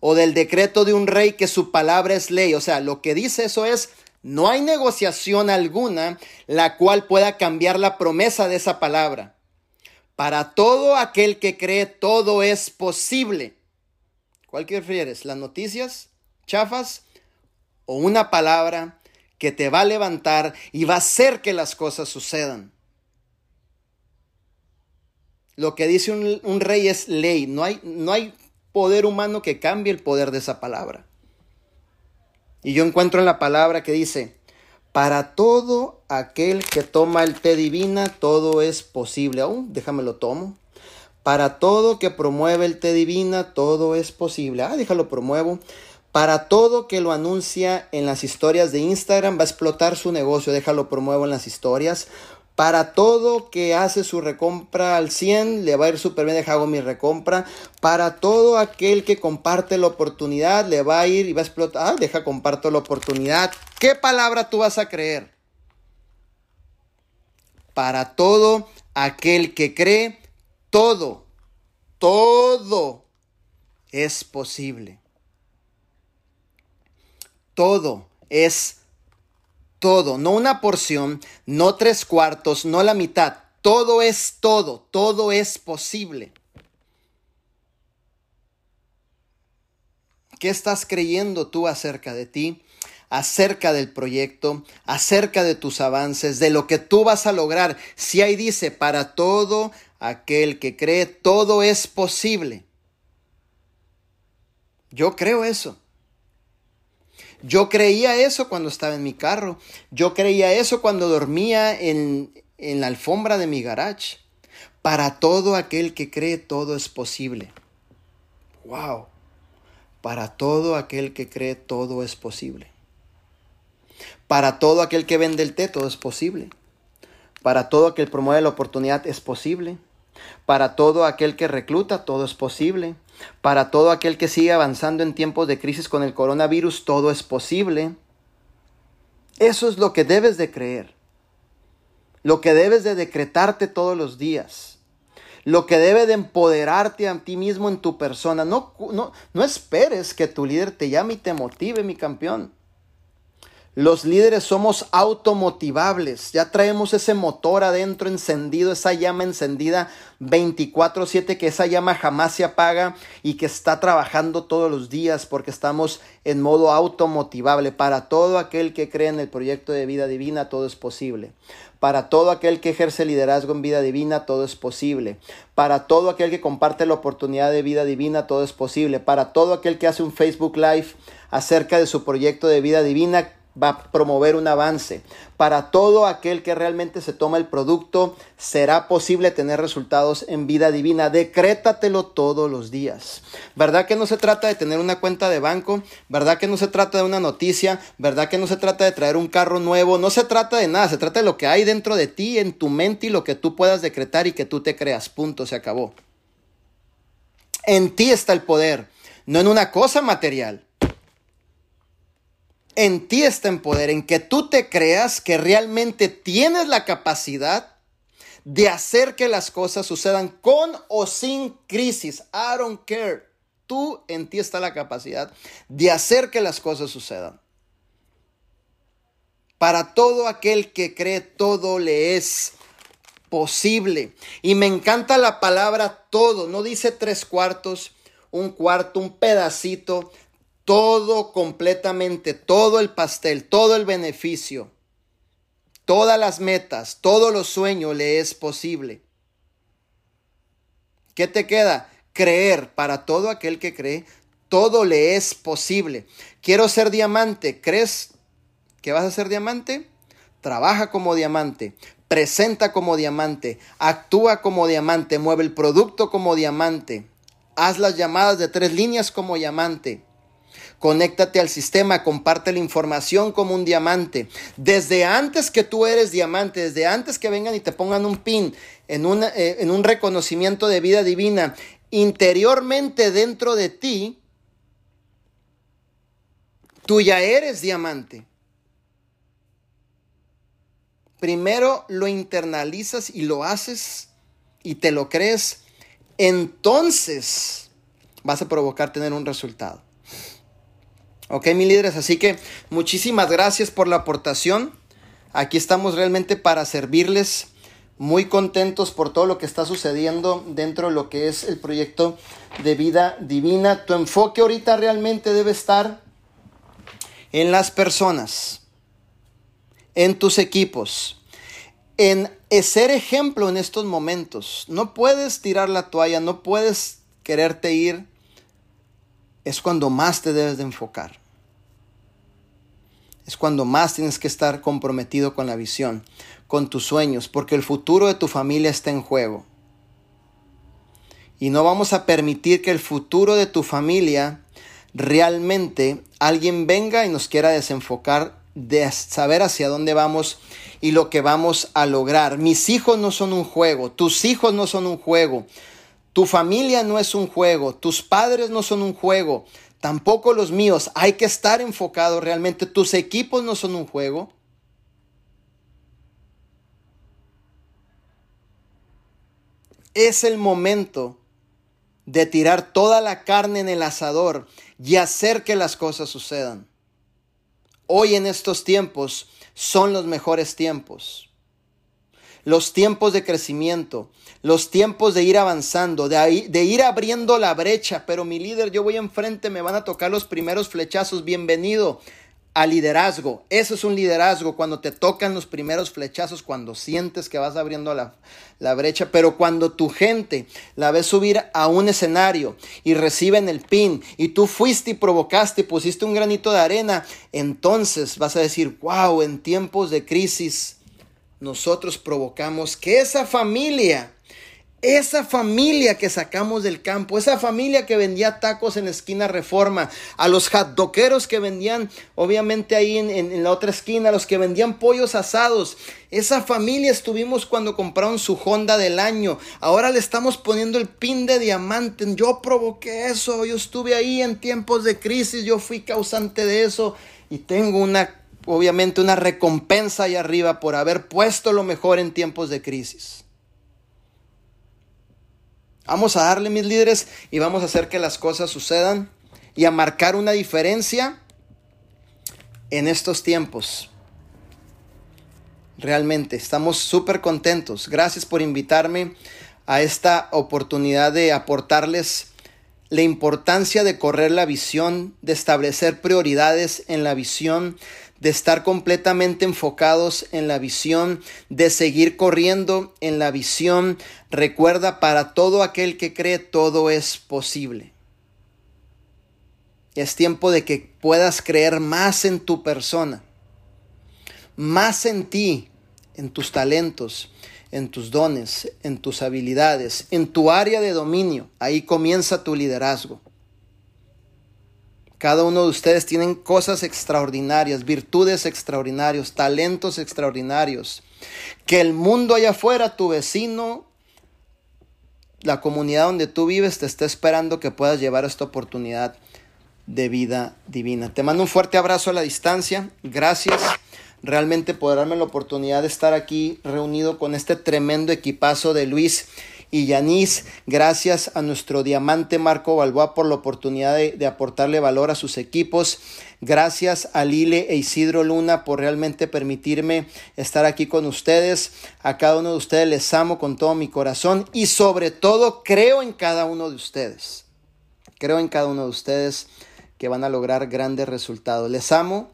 ¿O del decreto de un rey que su palabra es ley? O sea, lo que dice eso es, no hay negociación alguna la cual pueda cambiar la promesa de esa palabra. Para todo aquel que cree, todo es posible. ¿Cuál prefieres? ¿Las noticias chafas o una palabra que te va a levantar y va a hacer que las cosas sucedan? Lo que dice un, un rey es ley. No hay, no hay poder humano que cambie el poder de esa palabra. Y yo encuentro en la palabra que dice, para todo aquel que toma el té divina, todo es posible. Aún, déjame lo tomo. Para todo que promueve el té divina, todo es posible. Ah, déjalo promuevo. Para todo que lo anuncia en las historias de Instagram, va a explotar su negocio. Déjalo promuevo en las historias. Para todo que hace su recompra al 100, le va a ir súper bien, deja hago mi recompra. Para todo aquel que comparte la oportunidad, le va a ir y va a explotar. Ah, deja comparto la oportunidad. ¿Qué palabra tú vas a creer? Para todo aquel que cree, todo, todo es posible. Todo es todo, no una porción, no tres cuartos, no la mitad, todo es todo, todo es posible. ¿Qué estás creyendo tú acerca de ti? Acerca del proyecto, acerca de tus avances, de lo que tú vas a lograr. Si ahí dice, para todo aquel que cree, todo es posible. Yo creo eso. Yo creía eso cuando estaba en mi carro. Yo creía eso cuando dormía en, en la alfombra de mi garage. Para todo aquel que cree, todo es posible. Wow. Para todo aquel que cree, todo es posible. Para todo aquel que vende el té, todo es posible. Para todo aquel que promueve la oportunidad, es posible. Para todo aquel que recluta, todo es posible. Para todo aquel que sigue avanzando en tiempos de crisis con el coronavirus, todo es posible. Eso es lo que debes de creer. Lo que debes de decretarte todos los días. Lo que debe de empoderarte a ti mismo en tu persona. No, no, no esperes que tu líder te llame y te motive, mi campeón. Los líderes somos automotivables, ya traemos ese motor adentro encendido, esa llama encendida 24/7, que esa llama jamás se apaga y que está trabajando todos los días porque estamos en modo automotivable. Para todo aquel que cree en el proyecto de vida divina, todo es posible. Para todo aquel que ejerce liderazgo en vida divina, todo es posible. Para todo aquel que comparte la oportunidad de vida divina, todo es posible. Para todo aquel que hace un Facebook Live acerca de su proyecto de vida divina, va a promover un avance. Para todo aquel que realmente se toma el producto, será posible tener resultados en vida divina. Decrétatelo todos los días. ¿Verdad que no se trata de tener una cuenta de banco? ¿Verdad que no se trata de una noticia? ¿Verdad que no se trata de traer un carro nuevo? No se trata de nada, se trata de lo que hay dentro de ti, en tu mente y lo que tú puedas decretar y que tú te creas. Punto, se acabó. En ti está el poder, no en una cosa material en ti está en poder, en que tú te creas que realmente tienes la capacidad de hacer que las cosas sucedan con o sin crisis. I don't care. Tú en ti está la capacidad de hacer que las cosas sucedan. Para todo aquel que cree, todo le es posible. Y me encanta la palabra todo. No dice tres cuartos, un cuarto, un pedacito todo completamente, todo el pastel, todo el beneficio, todas las metas, todos los sueños le es posible. ¿Qué te queda? Creer. Para todo aquel que cree, todo le es posible. Quiero ser diamante. ¿Crees que vas a ser diamante? Trabaja como diamante. Presenta como diamante. Actúa como diamante. Mueve el producto como diamante. Haz las llamadas de tres líneas como diamante. Conéctate al sistema, comparte la información como un diamante. Desde antes que tú eres diamante, desde antes que vengan y te pongan un pin en, eh, en un reconocimiento de vida divina, interiormente dentro de ti, tú ya eres diamante. Primero lo internalizas y lo haces y te lo crees, entonces vas a provocar tener un resultado. Ok, mis líderes, así que muchísimas gracias por la aportación. Aquí estamos realmente para servirles. Muy contentos por todo lo que está sucediendo dentro de lo que es el proyecto de vida divina. Tu enfoque ahorita realmente debe estar en las personas, en tus equipos, en ser ejemplo en estos momentos. No puedes tirar la toalla, no puedes quererte ir. Es cuando más te debes de enfocar es cuando más tienes que estar comprometido con la visión, con tus sueños, porque el futuro de tu familia está en juego. Y no vamos a permitir que el futuro de tu familia realmente alguien venga y nos quiera desenfocar de saber hacia dónde vamos y lo que vamos a lograr. Mis hijos no son un juego, tus hijos no son un juego, tu familia no es un juego, tus padres no son un juego, tampoco los míos. Hay que estar enfocado realmente. Tus equipos no son un juego. Es el momento de tirar toda la carne en el asador y hacer que las cosas sucedan. Hoy en estos tiempos son los mejores tiempos. Los tiempos de crecimiento, los tiempos de ir avanzando, de, de, ir abriendo la brecha. Pero mi líder, yo voy enfrente, me van a tocar los primeros flechazos. Bienvenido al liderazgo. Eso es un liderazgo, cuando te tocan los primeros flechazos, cuando sientes que vas abriendo la, la brecha. Pero cuando tu gente la ves subir a un escenario y reciben el pin y tú fuiste y provocaste y pusiste un granito de arena, entonces vas a decir, wow, en tiempos de crisis nosotros provocamos que esa familia esa familia que sacamos del campo, esa familia que vendía tacos en esquina Reforma, a los hotdoqueros que vendían, obviamente ahí en, la otra esquina, a los que vendían pollos asados, esa familia estuvimos cuando compraron su Honda del año. Ahora le estamos poniendo el pin de diamante. Yo provoqué eso. Yo estuve ahí en tiempos de crisis. Yo fui causante de eso. Y tengo una, obviamente, una recompensa ahí arriba por haber puesto lo mejor en tiempos de crisis. Vamos a darle, mis líderes, y vamos a hacer que las cosas sucedan y a marcar una diferencia en estos tiempos. Realmente estamos súper contentos. Gracias por invitarme a esta oportunidad de aportarles la importancia de correr la visión, de establecer prioridades en la visión, de estar completamente enfocados en la visión, de seguir corriendo en la visión. Recuerda, para todo aquel que cree, todo es posible. Es tiempo de que puedas creer más en tu persona, más en ti, en tus talentos, en tus dones, en tus habilidades, en tu área de dominio. Ahí comienza tu liderazgo. Cada uno de ustedes tienen cosas extraordinarias, virtudes extraordinarias, talentos extraordinarios. Que el mundo allá afuera, tu vecino, la comunidad donde tú vives, te está esperando que puedas llevar esta oportunidad de vida divina. Te mando un fuerte abrazo a la distancia. Gracias realmente por darme la oportunidad de estar aquí reunido con este tremendo equipazo de Luis y Yanis, gracias a nuestro diamante Marco Balboa por la oportunidad de, aportarle valor a sus equipos. Gracias a Lile e Isidro Luna por realmente permitirme estar aquí con ustedes. A cada uno de ustedes les amo con todo mi corazón y sobre todo creo en cada uno de ustedes. Creo en cada uno de ustedes que van a lograr grandes resultados. Les amo.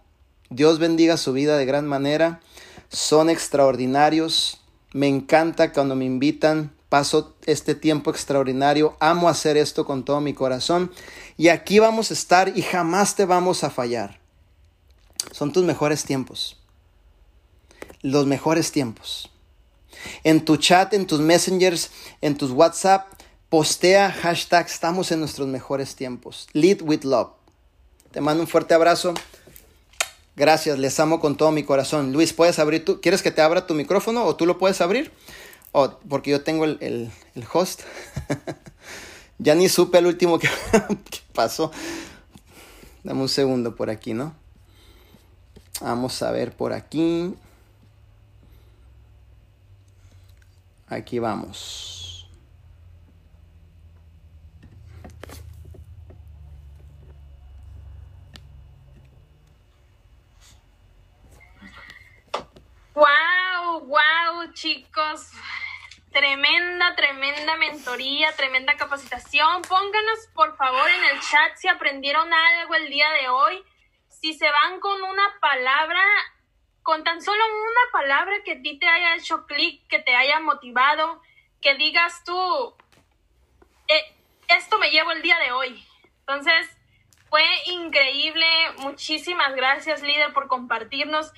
Dios bendiga su vida de gran manera. Son extraordinarios. Me encanta cuando me invitan paso este tiempo extraordinario, amo hacer esto con todo mi corazón y aquí vamos a estar y jamás te vamos a fallar. Son tus mejores tiempos, los mejores tiempos. En tu chat, en tus messengers, en tus WhatsApp, postea hashtag estamos en nuestros mejores tiempos. Lead with love. Te mando un fuerte abrazo. Gracias, les amo con todo mi corazón. Luis, ¿puedes abrir tú? ¿Quieres que te abra tu micrófono o tú lo puedes abrir? O porque yo tengo el, el, host. ya ni supe el último que, que pasó. Dame un segundo por aquí, ¿no? Vamos a ver por aquí. Aquí vamos. Wow, wow, chicos. Tremenda, tremenda mentoría, tremenda capacitación. Pónganos, por favor, en el chat si aprendieron algo el día de hoy. Si se van con una palabra, con tan solo una palabra que a ti te haya hecho clic, que te haya motivado, que digas tú, eh, esto me llevo el día de hoy. Entonces, fue increíble. Muchísimas gracias, líder, por compartirnos.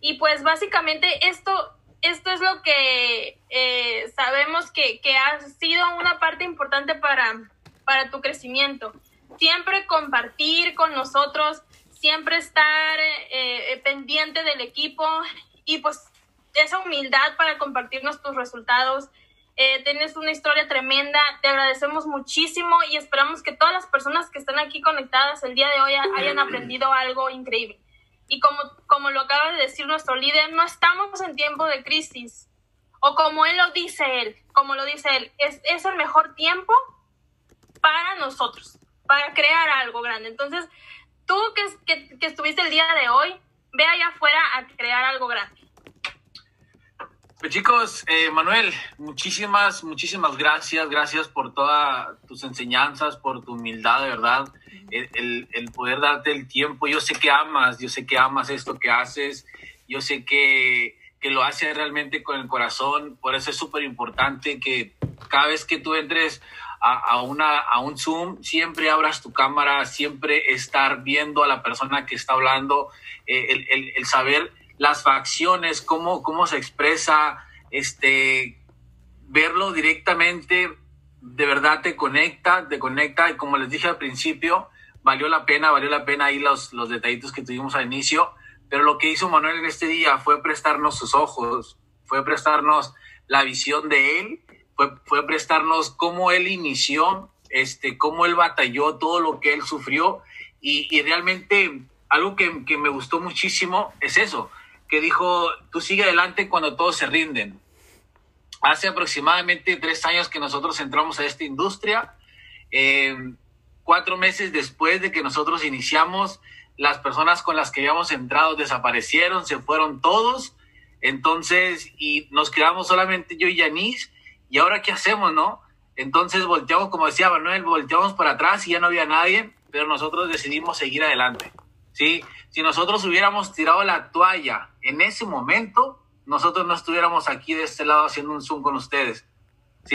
Y pues básicamente esto, esto es lo que eh, sabemos que, que, ha sido una parte importante para, para tu crecimiento. Siempre compartir con nosotros, siempre estar eh, pendiente del equipo y pues esa humildad para compartirnos tus resultados. Eh, tienes una historia tremenda, te agradecemos muchísimo y esperamos que todas las personas que están aquí conectadas el día de hoy hayan aprendido algo increíble. Y como, como lo acaba de decir nuestro líder, no estamos en tiempo de crisis. O como él lo dice él, como lo dice él, es, es el mejor tiempo para nosotros, para crear algo grande. Entonces, tú que, que, que estuviste el día de hoy, ve allá afuera a crear algo grande. Pues chicos, eh, Manuel, muchísimas, muchísimas gracias, gracias por todas tus enseñanzas, por tu humildad, de verdad el, el, poder darte el tiempo. Yo sé que amas, yo sé que amas esto que haces, yo sé que, que lo haces realmente con el corazón, por eso es súper importante que cada vez que tú entres a, a, una, a un Zoom, siempre abras tu cámara, siempre estar viendo a la persona que está hablando, eh, el, el, el, saber las facciones, cómo, cómo se expresa, este, verlo directamente, de verdad te conecta, te conecta, y como les dije al principio, valió la pena, valió la pena ahí los, los detallitos que tuvimos al inicio, pero lo que hizo Manuel en este día fue prestarnos sus ojos, fue prestarnos la visión de él, fue, fue prestarnos cómo él inició, este, cómo él batalló, todo lo que él sufrió, y, y realmente algo que, que me gustó muchísimo es eso, que dijo, tú sigue adelante cuando todos se rinden. Hace aproximadamente tres años que nosotros entramos a esta industria. Eh, cuatro meses después de que nosotros iniciamos, las personas con las que habíamos entrado desaparecieron, se fueron todos. Entonces, y nos quedamos solamente yo y Yanis. ¿Y ahora qué hacemos, no? Entonces volteamos, como decía Manuel, volteamos para atrás y ya no había nadie, pero nosotros decidimos seguir adelante. ¿sí? Si nosotros hubiéramos tirado la toalla en ese momento, nosotros no estuviéramos aquí de este lado haciendo un Zoom con ustedes.